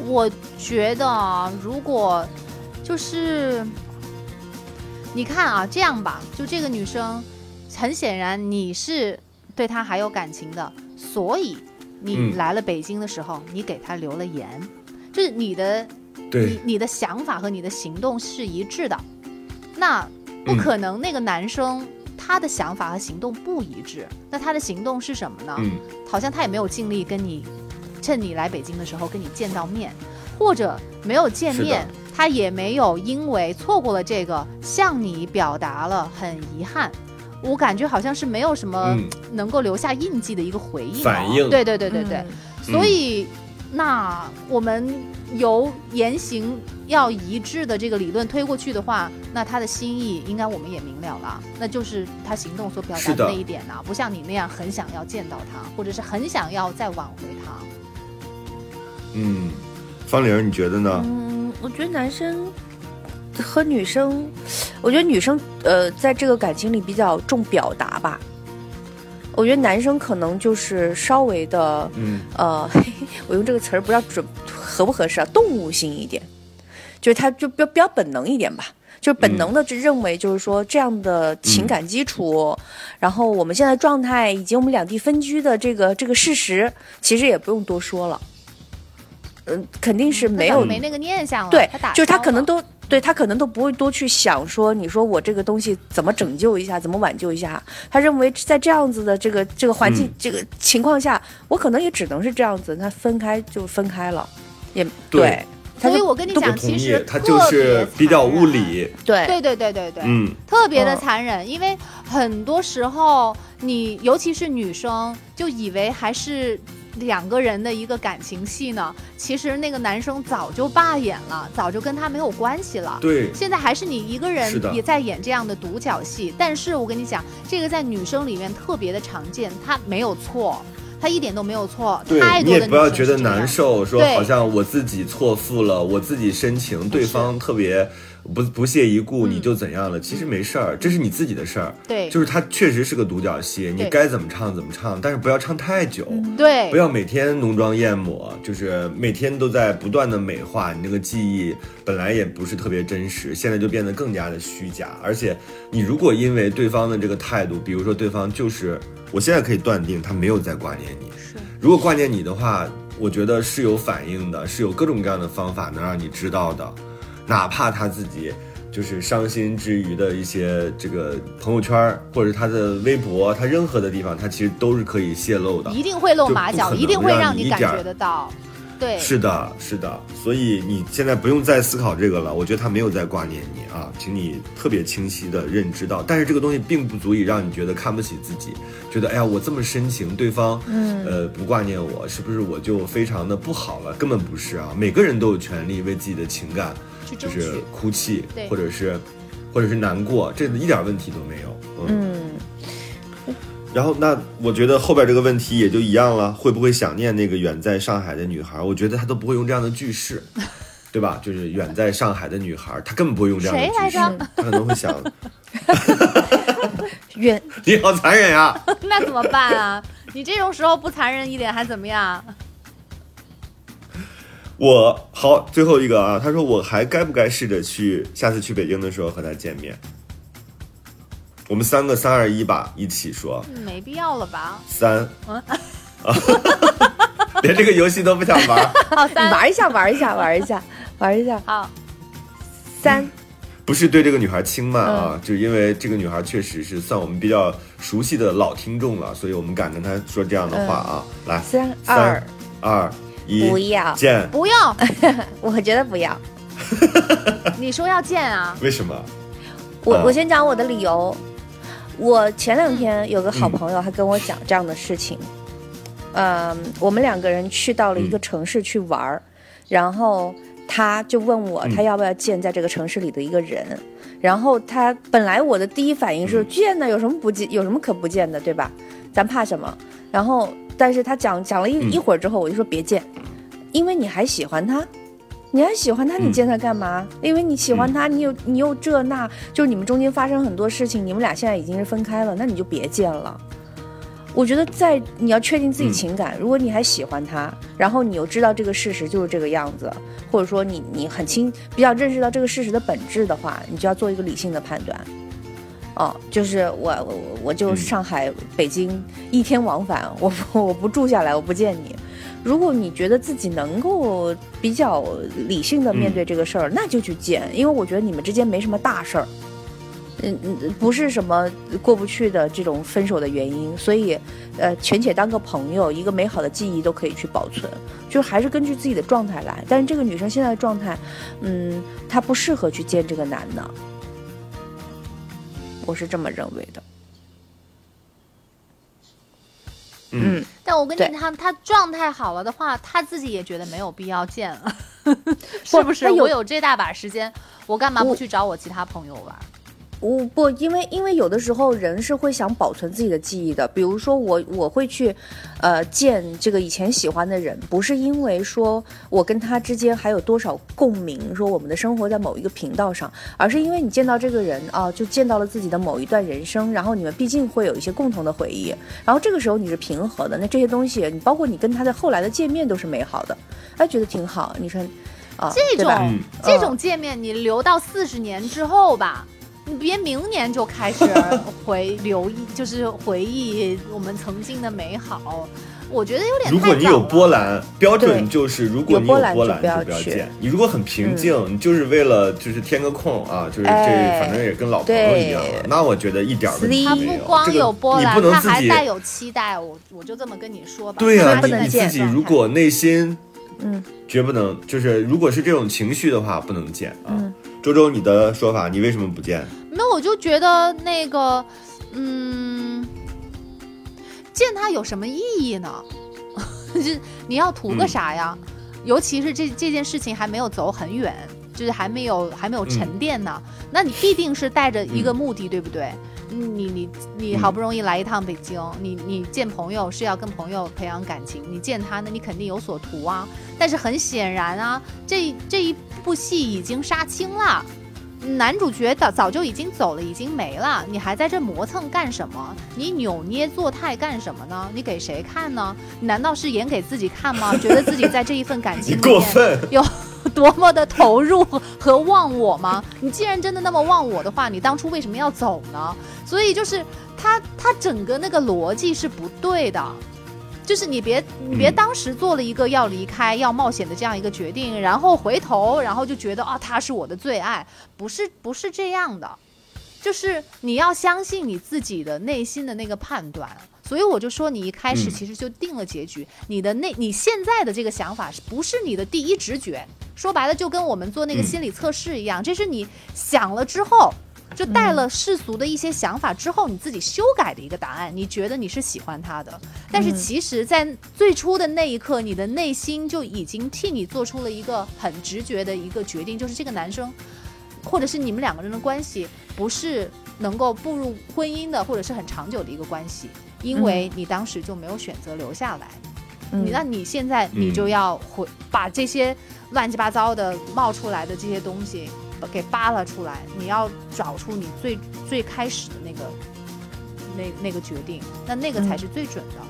我觉得啊，如果就是你看啊，这样吧，就这个女生，很显然你是对她还有感情的，所以你嗯来了北京的时候，你给她留了言，就是你的对。你，你的想法和你的行动是一致的，那不嗯可能那个男生。他的想法和行动不一致，那他的行动是什么呢？嗯。好像他也没有尽力跟你，趁你来北京的时候跟你见到面，或者没有见面，他也没有因为错过了这个向你表达了很遗憾。我感觉好像是没有什么嗯。能够留下印记的一个回应、哦，反应。对对对对对，嗯。所以那我们由言行要一致的这个理论推过去的话，那他的心意应该我们也明了了，那就是他行动所表达的那一点呐、不像你那样很想要见到他，或者是很想要再挽回他。嗯，方玲，你觉得呢？嗯，我觉得男生和女生，我觉得女生呃，在这个感情里比较重表达吧。我觉得男生可能就是稍微的嗯呃，我用这个词儿不知道准合不合适啊，动物性一点，就是他就比较比较本能一点吧。就是本能的就认为，就是说这样的情感基础，然后我们现在状态以及我们两地分居的这个这个事实，其实也不用多说了。嗯，肯定是没有没那个念想了，对他打，就是他可能都对他可能都不会多去想说，你说我这个东西怎么拯救一下，怎么挽救一下？他认为在这样子的这个这个环境、嗯这个情况下，我可能也只能是这样子，那分开就分开了，也对所以我跟你讲，其实，他就是比较物理。对对对对对对，嗯特别的嗯残忍，因为很多时候你尤其是女生，就以为还是两个人的一个感情戏呢，其实那个男生早就罢演了，早就跟他没有关系了。对，现在还是你一个人也在演这样的独角戏，但是我跟你讲，这个在女生里面特别的常见，他没有错，他一点都没有错。对太多的你也不要觉得难受，说好像我自己错付了，我自己深情，对方特别不不屑一顾，嗯你就怎样了？其实没事儿，这是你自己的事儿。对，就是它确实是个独角戏，你该怎么唱怎么唱，但是不要唱太久。对，不要每天浓妆艳抹，就是每天都在不断的美化你那个记忆，本来也不是特别真实，现在就变得更加的虚假。而且，你如果因为对方的这个态度，比如说对方就是，我现在可以断定他没有在挂念你。是如果挂念你的话，我觉得是有反应的，是有各种各样的方法能让你知道的，哪怕他自己就是伤心之余的一些这个朋友圈儿或者他的微博，他任何的地方，他其实都是可以泄露的。一定会露马脚，一定会让让你感觉得到。对，是的，是的，所以你现在不用再思考这个了。我觉得他没有在挂念你啊，请你特别清晰的认知到。但是这个东西并不足以让你觉得看不起自己，觉得哎呀，我这么深情，对方嗯呃不挂念我，是不是我就非常的不好了？根本不是啊，每个人都有权利为自己的情感就是。哭泣，或者是或者是难过，这一点问题都没有。嗯嗯，然后，那我觉得后边这个问题也就一样了，会不会想念那个远在上海的女孩？我觉得他都不会用这样的句式，对吧？就是远在上海的女孩，他根本不会用这样的谁来句式着，他可能会想，远 你好残忍呀！那怎么办啊？你这种时候不残忍一点还怎么样？我好，最后一个啊，他说我还该不该试着去下次去北京的时候和他见面？我们三个三二一吧，一起说。嗯没必要了吧？三。嗯。啊，连这个游戏都不想玩。好，三。玩一下，玩一下，玩一下，玩一下，好，三。不是对这个女孩轻慢啊，就因为这个女孩确实是算我们比较熟悉的老听众了，所以我们敢跟她说这样的话啊。来，三三二，二一，不要见。不用，我觉得不要。你说要见啊？为什么？我啊我先讲我的理由。我前两天有个好朋友，还跟我讲这样的事情。嗯，我们两个人去到了一个城市去玩儿，然后他就问我嗯他要不要见在这个城市里的一个人。然后他本来我的第一反应是嗯见呢，有什么不见，有什么可不见的，对吧？咱怕什么？然后，但是他讲讲了一、嗯一会儿之后，我就说别见，因为你还喜欢他，你还喜欢他，你嗯见他干嘛？因为你喜欢他，你有你又这那，就是你们中间发生很多事情，你们俩现在已经是分开了，那你就别见了。我觉得在你要确定自己嗯情感，如果你还喜欢他，然后你又知道这个事实就是这个样子，或者说你你很清比较认识到这个事实的本质的话，你就要做一个理性的判断。哦，就是我我我我就嗯上海、北京一天往返，我我不住下来，我不见你。如果你觉得自己能够比较理性的面对这个事儿，那就去见，因为我觉得你们之间没什么大事儿，嗯嗯，不是什么过不去的这种分手的原因，所以呃，权且当个朋友，一个美好的记忆都可以去保存，就还是根据自己的状态来。但是这个女生现在的状态，嗯，她不适合去见这个男的，我是这么认为的。嗯，但我跟你他他状态好了的话，他自己也觉得没有必要见了，是不是？我有这大把时间，我干嘛不去找我其他朋友玩？我不，因为因为有的时候人是会想保存自己的记忆的，比如说我我会去，呃，见这个以前喜欢的人，不是因为说我跟他之间还有多少共鸣，说我们的生活在某一个频道上，而是因为你见到这个人啊，就见到了自己的某一段人生，然后你们毕竟会有一些共同的回忆，然后这个时候你是平和的，那这些东西，你包括你跟他的后来的见面都是美好的，哎，觉得挺好，你说，啊，这种、嗯。这种见面，你留到四十年之后吧，你别明年就开始 回留意，就是回忆我们曾经的美好。我觉得有点如果你有波澜，标准就是如果你有波澜就不要见。你如果很平静，你就是为了就是填个空啊，就是这哎反正也跟老朋友一样那我觉得一点问题他没有。不光有波澜，你不能他自己还带有期待。我我就这么跟你说吧。对呀、你你自己如果内心嗯绝不能，就是如果是这种情绪的话，不能见啊。嗯周周，你的说法，你为什么不见？没有，我就觉得那个，嗯，见他有什么意义呢？就你要图个嗯啥呀？尤其是这这件事情还没有走很远，就是还没有还没有沉淀呢，那你必定是带着一个目的，对不对？你你你嗯好不容易来一趟北京，你你见朋友是要跟朋友培养感情，你见他呢，你肯定有所图啊。但是很显然啊，这这一部戏已经杀青了。男主角早早就已经走了，已经没了，你还在这磨蹭干什么？你扭捏作态干什么呢？你给谁看呢？难道是演给自己看吗？觉得自己在这一份感情里面！有多么的投入和忘我吗？你既然真的那么忘我的话，你当初为什么要走呢？所以就是他他整个那个逻辑是不对的。就是你别你别嗯当时做了一个要离开、要冒险的这样一个决定，然后回头，然后就觉得啊他是我的最爱，不是不是这样的，就是你要相信你自己的内心的那个判断。所以我就说，你一开始嗯其实就定了结局，你的那你现在的这个想法是不是你的第一直觉？说白了，就跟我们做那个嗯心理测试一样，这是你想了之后。就带了世俗的一些想法之后，你自己修改的一个答案，你觉得你是喜欢他的，但是其实，在最初的那一刻，你的内心就已经替你做出了一个很直觉的一个决定，就是这个男生，或者是你们两个人的关系，不是能够步入婚姻的，或者是很长久的一个关系，因为你当时就没有选择留下来。嗯。你那你现在你就要回把这些乱七八糟的冒出来的这些东西给扒拉出来，你要找出你最最开始的那个那那个决定，那那个才是最准的，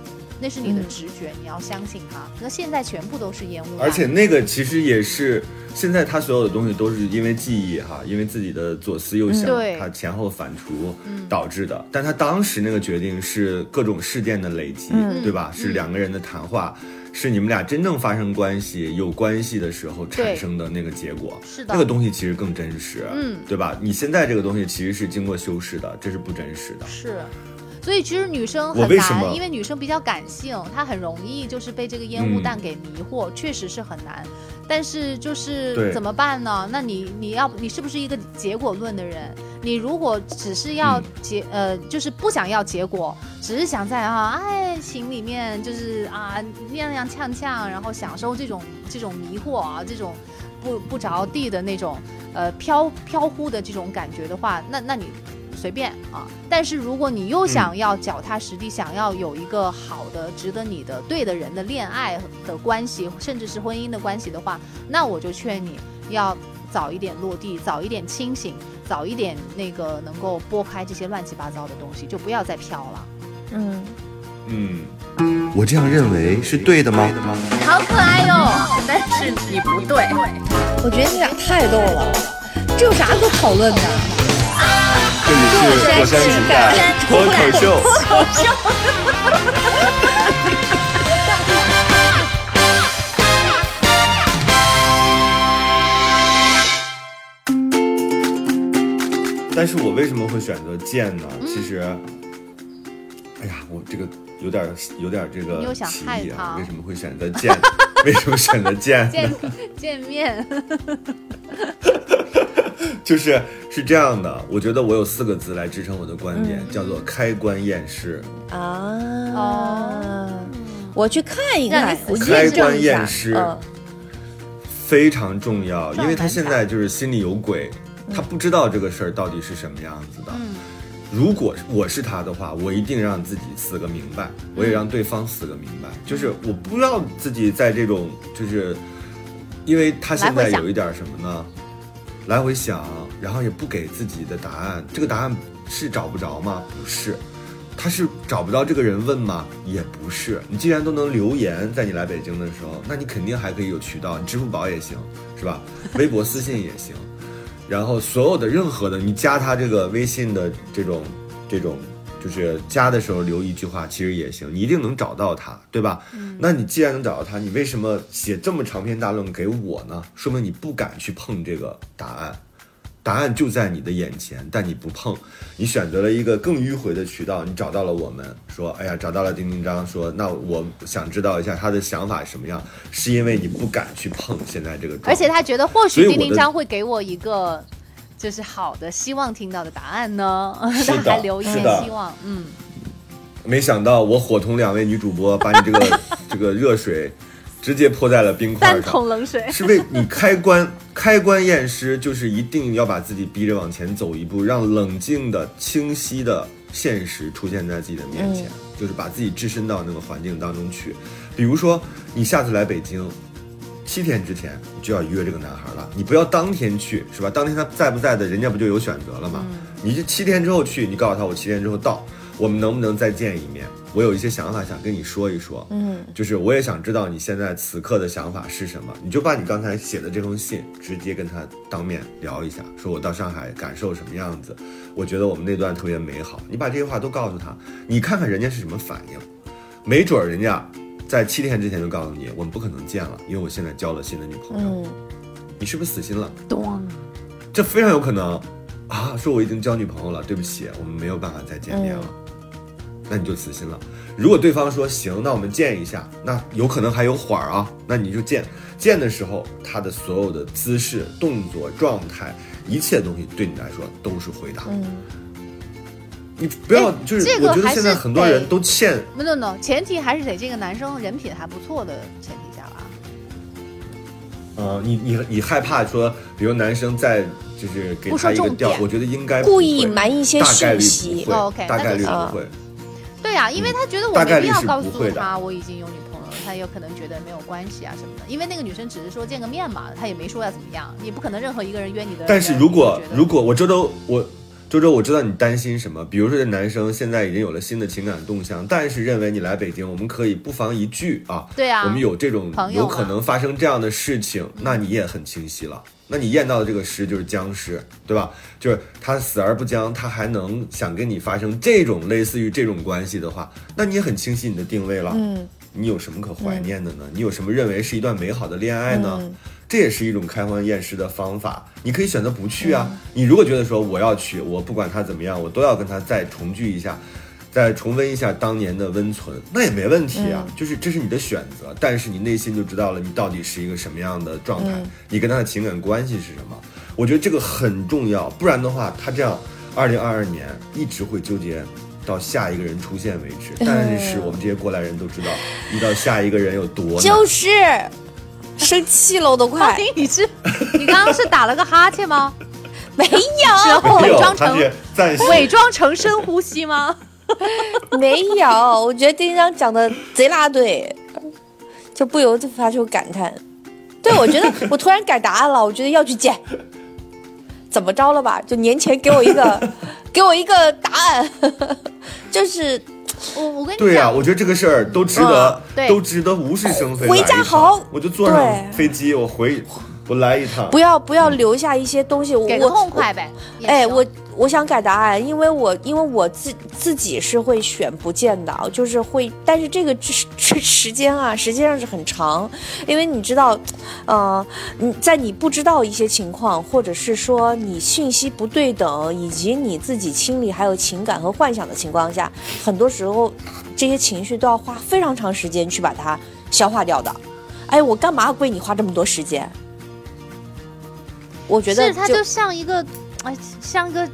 那是你的嗯直觉，你要相信它。那现在全部都是烟雾弹，而且那个其实也是现在他所有的东西都是因为记忆哈，因为自己的左思右想，嗯他前后反刍嗯导致的。但他当时那个决定是各种事件的累积，嗯对吧？是嗯两个人的谈话，是你们俩真正发生关系、有关系的时候产生的那个结果。是的那个东西其实更真实，嗯对吧？你现在这个东西其实是经过修饰的，这是不真实的。是，所以其实女生我很难，因为女生比较感性，她很容易就是被这个烟雾嗯弹给迷惑，确实是很难。但是就是怎么办呢？那你你要你是不是一个结果论的人？你如果只是要嗯结、呃，就是不想要结果，只是想在啊爱情里面就是啊踉踉跄跄，然后享受这种这种迷惑啊，这种不不着地的那种呃飘飘忽的这种感觉的话，那那你随便啊。但是如果你又想要脚踏实地，想要有一个好的、值得你的、对的人的恋爱的关系，甚至是婚姻的关系的话，那我就劝你要早一点落地，早一点清醒，早一点那个能够拨开这些乱七八糟的东西，就不要再飘了。嗯，嗯，我这样认为是对的吗？好可爱哟、但是你不对。我觉得你俩太逗了，这有啥可讨论的？这里是火山情感脱口秀。但是我为什么会选择剑呢？其实，哎呀，我这个有点有点这个歧义啊。为什么会选择剑？为什么选择剑？见见面，就是是这样的，我觉得我有四个字来支撑我的观点，叫做开棺验尸。啊，哦我去看一看开棺验尸嗯非常重要，因为他现在就是心里有鬼，他不知道这个事儿到底是什么样子的。嗯如果我是他的话，我一定让自己死个明白，我也让对方死个明白。就是我不要自己在这种，就是因为他现在有一点什么呢？来回想，然后也不给自己的答案。这个答案是找不着吗？不是。他是找不到这个人问吗？也不是。你既然都能留言，在你来北京的时候，那你肯定还可以有渠道，你支付宝也行，是吧？微博私信也行。然后所有的任何的，你加他这个微信的这种这种，就是加的时候留一句话，其实也行，你一定能找到他，对吧？那你既然能找到他，你为什么写这么长篇大论给我呢？说明你不敢去碰这个答案。答案就在你的眼前，但你不碰，你选择了一个更迂回的渠道，你找到了我们，说，哎呀，找到了丁丁章，说，那我想知道一下他的想法是什么样，是因为你不敢去碰现在这个，而且他觉得或许丁丁章会给我一个就是好的，希望听到的答案呢，是他的 还留一线是的。希望，嗯，没想到我伙同两位女主播，把你这个 这个热水直接泼在了冰块三上，桶冷水。是为你开关开关验尸，就是一定要把自己逼着往前走一步，让冷静的、清晰的现实出现在自己的面前，就是把自己置身到那个环境当中去。比如说，你下次来北京，七天之前你就要约这个男孩了，你不要当天去，是吧？当天他在不在的，人家不就有选择了吗？你这七天之后去，你告诉他我七天之后到，我们能不能再见一面？我有一些想法想跟你说一说，嗯，就是我也想知道你现在此刻的想法是什么，你就把你刚才写的这封信直接跟他当面聊一下，说我到上海感受什么样子，我觉得我们那段特别美好，你把这些话都告诉他，你看看人家是什么反应，没准儿人家在七天之前就告诉你，我们不可能见了，因为我现在交了新的女朋友，嗯，你是不是死心了？懂，这非常有可能啊！说我已经交女朋友了，对不起，我们没有办法再见面了，那你就死心了。如果对方说行，那我们见一下，那有可能还有缓儿啊，那你就见。见的时候，他的所有的姿势、动作、状态，一切东西对你来说都是回答。嗯，你不要就是，这个我觉得还是现在很多人都欠 no no no，前提还是得这个男生人品还不错的前提下啊。呃，你你你害怕说，比如男生在就是给不一个点我觉得应该故意隐瞒一些大概率讯息不会，哦，OK，大概率不会。对呀、因为他觉得我没必要告诉他我已经有女朋友了，他有可能觉得没有关系啊什么的。因为那个女生只是说见个面嘛，他也没说要怎么样，也不可能任何一个人约你的。但是如果如果我周周我周周我知道你担心什么，比如说这男生现在已经有了新的情感动向，但是认为你来北京，我们可以不妨一聚啊，对啊我们有这种有可能发生这样的事情，那你也很清晰了。那你验到的这个尸就是僵尸，对吧？就是他死而不僵，他还能想跟你发生这种类似于这种关系的话，那你也很清晰你的定位了。嗯，你有什么可怀念的呢？你有什么认为是一段美好的恋爱呢？嗯这也是一种开荒验尸的方法。你可以选择不去啊。你如果觉得说我要去，我不管他怎么样，我都要跟他再重聚一下，再重温一下当年的温存，那也没问题啊。就是这是你的选择，但是你内心就知道了你到底是一个什么样的状态，你跟他的情感关系是什么。我觉得这个很重要，不然的话，他这样二零二二年一直会纠结。到下一个人出现为止，但是我们这些过来人都知道，遇到下一个人有多难。就是生气了，我都快你是 你刚刚是打了个哈欠吗？没然有后，伪装成伪装成深呼吸吗？没有，我觉得丁章讲的贼拉对，就不由得发出感叹。对，我觉得我突然改答案了，我觉得要去见。怎么着了吧？就年前给我一个，给我一个答案，就是我我跟你对呀、讲，我觉得这个事儿都值得，嗯都值得无事生非。回家来一趟好好我就坐上飞机，我回，我来一趟不。要不要留下一些东西。我给个痛快呗。也哎，我我想改答案，因为我因为我自自己是会选不见的，就是会，但是这个这这时间啊，实际上是很长，因为你知道，呃，你在你不知道一些情况，或者是说你信息不对等，以及你自己心里还有情感和幻想的情况下，很多时候这些情绪都要花非常长时间去把它消化掉的。哎，我干嘛为你花这么多时间？我觉得是它就像一个，哎，像个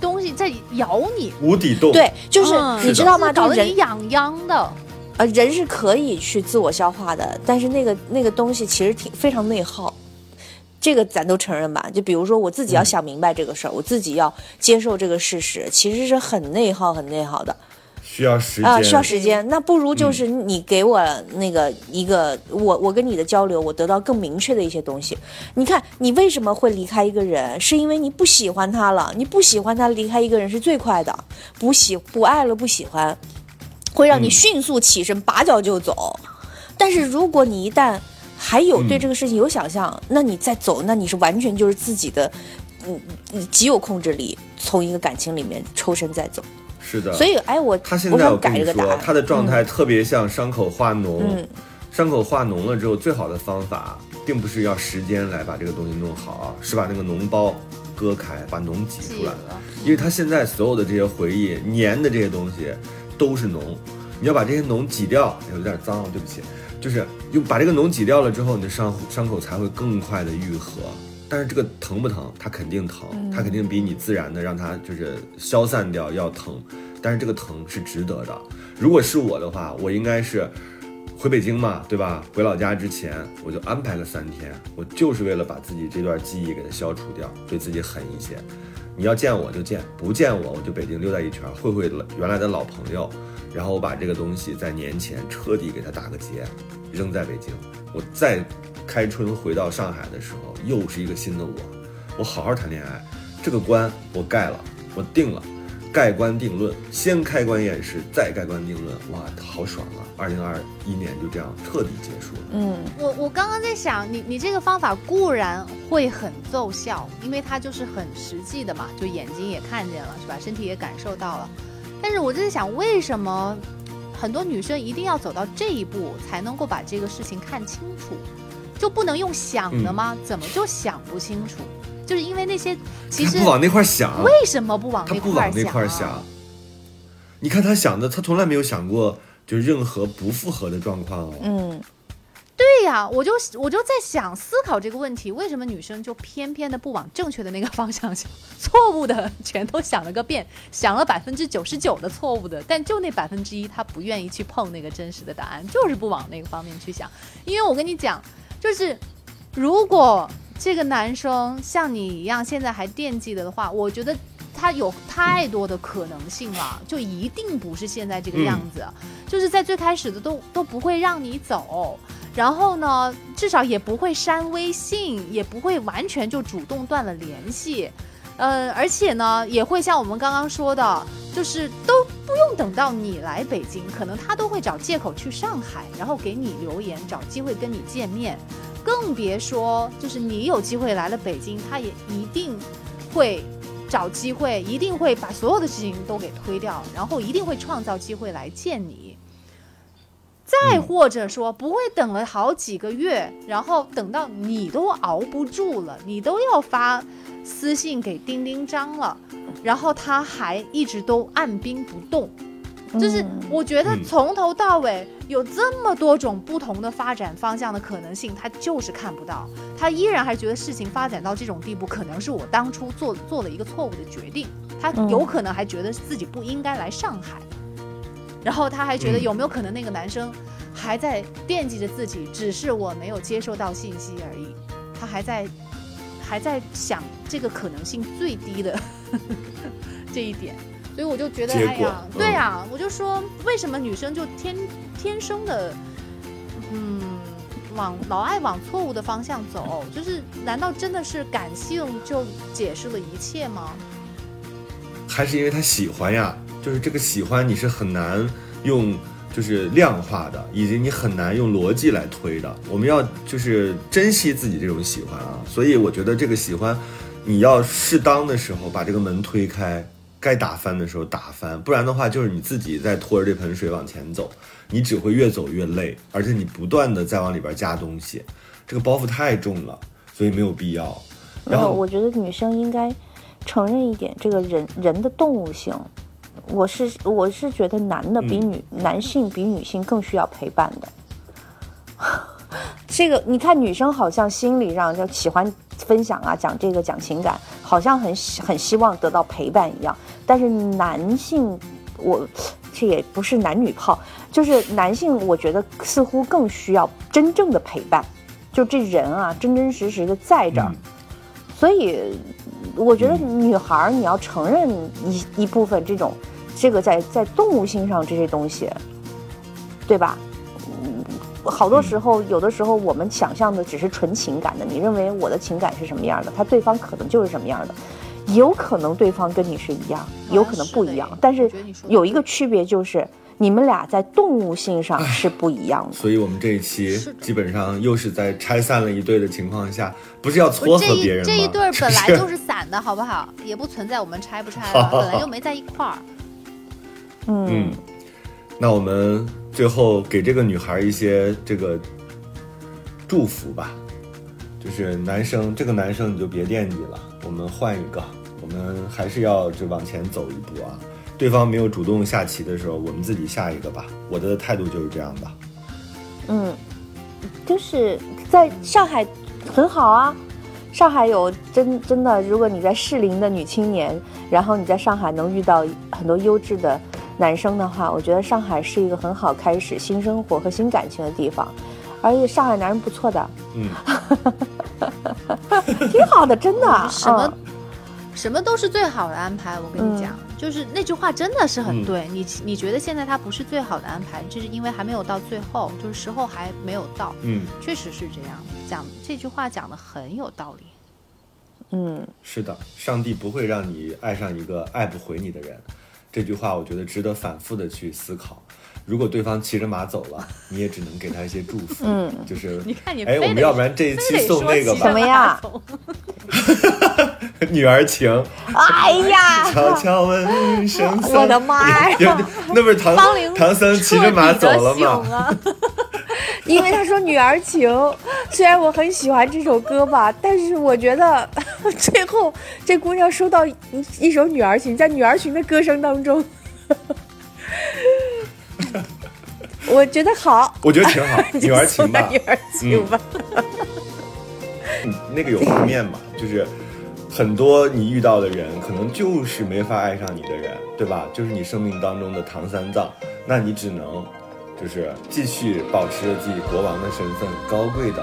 东西在咬你，无底洞。对，就是、嗯你知道吗？是搞得你痒痒的。呃，人是可以去自我消化的，但是那个那个东西其实挺非常内耗，这个咱都承认吧？就比如说我自己要想明白这个事儿，我自己要接受这个事实，其实是很内耗、很内耗的需要时间。啊、需要时间。那不如就是你给我那个一个我我跟你的交流，我得到更明确的一些东西。你看，你为什么会离开一个人？是因为你不喜欢他了。你不喜欢他，离开一个人是最快的。不喜不爱了，不喜欢，会让你嗯迅速起身，拔脚就走。但是如果你一旦还有对嗯这个事情有想象，那你再走，那你是完全就是自己的，嗯，嗯极有控制力，从一个感情里面抽身再走。是的。所以，哎，我他现在我跟你说。他的状态特别像伤口化脓。嗯伤口化脓了之后，最好的方法并不是要时间来把这个东西弄好啊，是把那个脓包割开，把脓挤出来。了，因为他现在所有的这些回忆粘的这些东西都是脓，你要把这些脓挤掉，哎有点脏，对不起，就是用把这个脓挤掉了之后，你的伤伤口才会更快的愈合。但是这个疼不疼？它肯定疼，它肯定比你自然的让它就是消散掉要疼，但是这个疼是值得的。如果是我的话，我应该是回北京嘛，对吧？回老家之前，我就安排了三天，我就是为了把自己这段记忆给它消除掉，对自己狠一些。你要见我就见，不见我我就北京溜达一圈，会会原来的老朋友，然后我把这个东西在年前彻底给它打个结，扔在北京。我再开春回到上海的时候，又是一个新的我，我好好谈恋爱，这个关我盖了，我定了。盖棺定论，先开棺验尸，再盖棺定论，哇，好爽啊！二零二一年就这样彻底结束了。嗯，我我刚刚在想，你你这个方法固然会很奏效，因为它就是很实际的嘛，就眼睛也看见了，是吧？身体也感受到了。但是我就在想，为什么很多女生一定要走到这一步才能够把这个事情看清楚？就不能用想的吗？怎么就想不清楚？就是因为那些其实不往那块想，为什么不往那块不往那块儿儿想。你看他想的，他从来没有想过就任何不复合的状况哦。嗯，对呀，我就我就在想思考这个问题，为什么女生就偏偏的不往正确的那个方向想，错误的全都想了个遍，想了百分之九十九的错误的，但就那百分之一，她不愿意去碰那个真实的答案，就是不往那个方面去想。因为我跟你讲，就是如果这个男生像你一样现在还惦记的的话，我觉得。他有太多的可能性了，就一定不是现在这个样子，就是在最开始的都都不会让你走，然后呢，至少也不会删微信，也不会完全就主动断了联系，呃，而且呢，也会像我们刚刚说的，就是都不用等到你来北京，可能他都会找借口去上海，然后给你留言，找机会跟你见面，更别说就是你有机会来了北京，他也一定会。找机会，一定会把所有的事情都给推掉，然后一定会创造机会来见你。再或者说不会等了好几个月，然后等到你都熬不住了，你都要发私信给丁丁张了，然后他还一直都按兵不动。就是嗯。我觉得嗯。从头到尾有这么多种不同的发展方向的可能性，他就是看不到，他依然还觉得事情发展到这种地步，可能是我当初做做了一个错误的决定，他嗯。有可能还觉得自己不应该来上海，然后他还觉得嗯有没有可能那个男生还在惦记着自己，只是我没有接收到信息而已，他还在还在想这个可能性最低的 这一点。所以我就觉得，哎呀，嗯对呀、我就说，为什么女生就天天生的，嗯，往老爱往错误的方向走？就是难道真的是感性就解释了一切吗？还是因为他喜欢呀，就是这个喜欢你是很难用就是量化的，以及你很难用逻辑来推的。我们要就是珍惜自己这种喜欢啊，所以我觉得这个喜欢，你要适当的时候把这个门推开，该打翻的时候打翻，不然的话就是你自己在拖着这盆水往前走，你只会越走越累，而且你不断的在往里边加东西，这个包袱太重了，所以没有必要。然后我觉得女生应该承认一点，这个人人的动物性。我是我是觉得男的比女、男性比女性更需要陪伴的。这个你看，女生好像心理上就喜欢分享啊，讲这个讲情感，好像很很希望得到陪伴一样。但是男性，我这也不是男女炮，就是男性，我觉得似乎更需要真正的陪伴，就这人啊，真真实实的在这儿。嗯所以，我觉得女孩儿你要承认一一部分这种，这个在在动物性上这些东西，对吧？嗯，好多时候，有的时候我们想象的只是纯情感的，你认为我的情感是什么样的，他对方可能就是什么样的，有可能对方跟你是一样，有可能不一样是，但是有一个区别就是。你们俩在动物性上是不一样的，所以我们这一期基本上又是在拆散了一对的情况下，不是要撮合别人吗？一这一对本来就是散的，好不好？也不存在我们拆不拆了，本来就没在一块儿。嗯嗯，那我们最后给这个女孩一些这个祝福吧，就是男生，这个男生你就别惦记了，我们换一个，我们还是要就往前走一步啊。对方没有主动下棋的时候，我们自己下一个吧。我的态度就是这样吧。嗯，就是在上海很好啊。上海有真真的，如果你在适龄的女青年，然后你在上海能遇到很多优质的男生的话，我觉得上海是一个很好开始新生活和新感情的地方。而且上海男人不错的，嗯，挺好的，真的。嗯 什么嗯什么都是最好的安排，我跟你讲，就是那句话真的是很对。你你觉得现在他不是最好的安排，就是因为还没有到最后，就是时候还没有到，嗯，确实是这样。讲这句话讲的很有道理。嗯，是的，上帝不会让你爱上一个爱不回你的人。这句话我觉得值得反复的去思考。如果对方骑着马走了，你也只能给他一些祝福。嗯，就是你看你哎，我们要不然这一期送那个吧什，么呀马拉松女儿情，哎呀，悄悄问圣僧。我的妈呀！那不是唐唐僧骑着马走了吗？因为他说《女儿情》，虽然我很喜欢这首歌吧，但是我觉得 最后这姑娘收到一一首《女儿情》，在《女儿情》的歌声当中，我觉得好，我觉得挺好，女儿情吧女，儿情吧。嗯那个有负面嘛，就是很多你遇到的人，可能就是没法爱上你的人，对吧？就是你生命当中的唐三藏，那你只能就是继续保持着自己国王的身份，高贵的，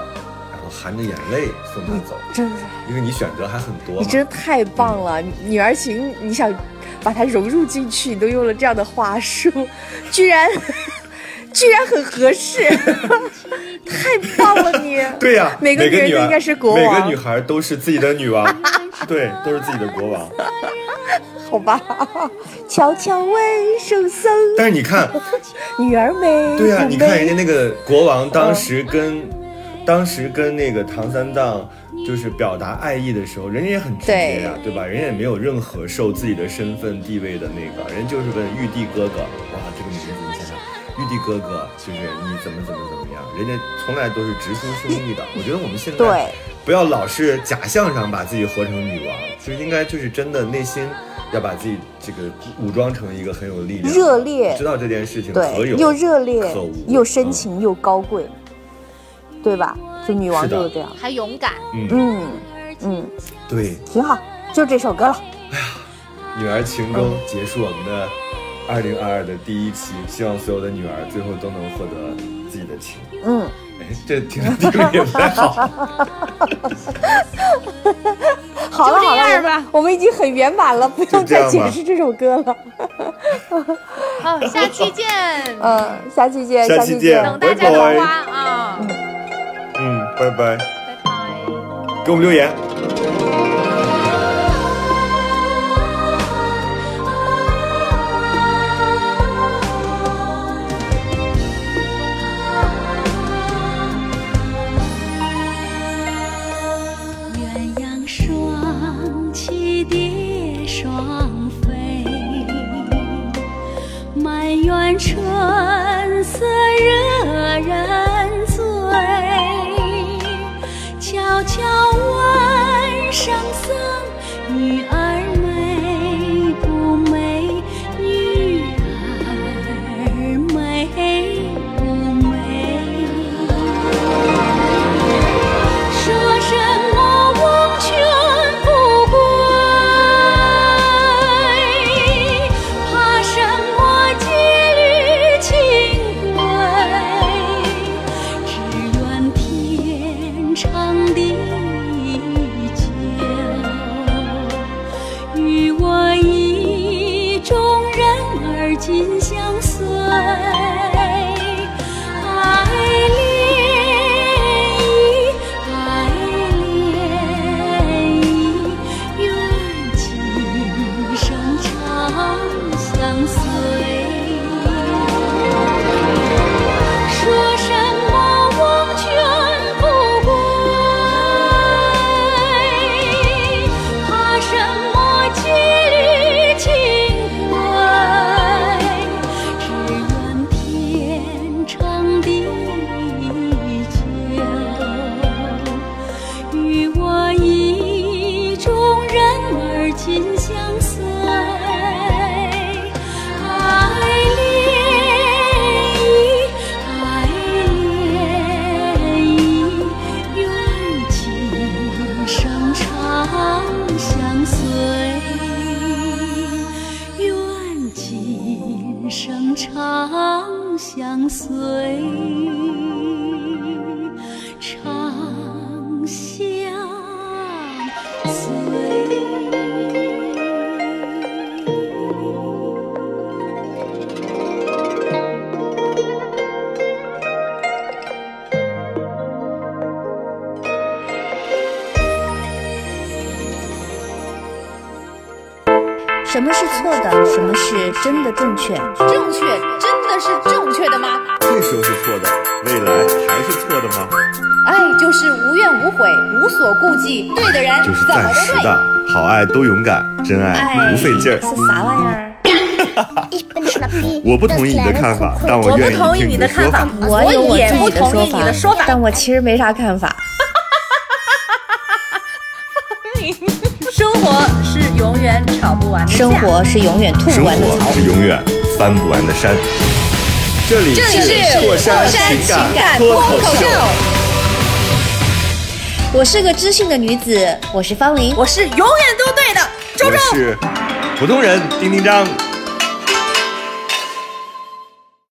然后含着眼泪送他走，真的，因为你选择还很多。你真的太棒了！女儿情，你想把它融入进去，你都用了这样的话术，居然居然很合适，太棒了你！对呀、每个个女人都应该是国王每个女孩都是自己的女王，对，都是自己的国王。好吧，悄悄问圣僧，但是你看，女儿美对呀、不你看人家美？那个国王当时跟，当时跟那个唐三藏就是表达爱意的时候，人家也很直接呀、对吧？人家也没有任何受自己的身份地位的那个，人就是问玉帝哥哥，哇，这个名字你想想，玉帝哥哥，就是你怎么怎么怎么样，人家从来都是直抒胸臆的。我觉得我们现在对不要老是假象上把自己活成女王，就应该就是真的内心要把自己这个武装成一个很有力量、热烈知道这件事情何对，有又热烈可无又深情又高贵，对吧？就女王就是这样。还勇敢。嗯，嗯嗯，对，挺好，就这首歌了。哎呀女儿情中结束我们的二零二二的第一期，希望所有的女儿最后都能获得自己的情。嗯，哎，这听着听着也不太好。好了好就这样了吧，我们已经很圆满了，不用再解释这首歌了。好，下期见，嗯，下期见，下期见等大家的花啊，嗯，拜拜，拜拜。给我们留言。问圣好爱都勇敢，真爱不费劲儿。是啥玩意儿？我不同意你的看法，但我愿意不同意听你的说法，我有我自也不己的说同意你的说法。但我其实没啥看法。生活是永远吵不完的架生活是永远吐生不完的槽活。是永远翻不完的山。这里是过山情感脱脱口秀，我是个知性的女子，我是方玲。我是永远都对的，周周。我是普通人丁丁张。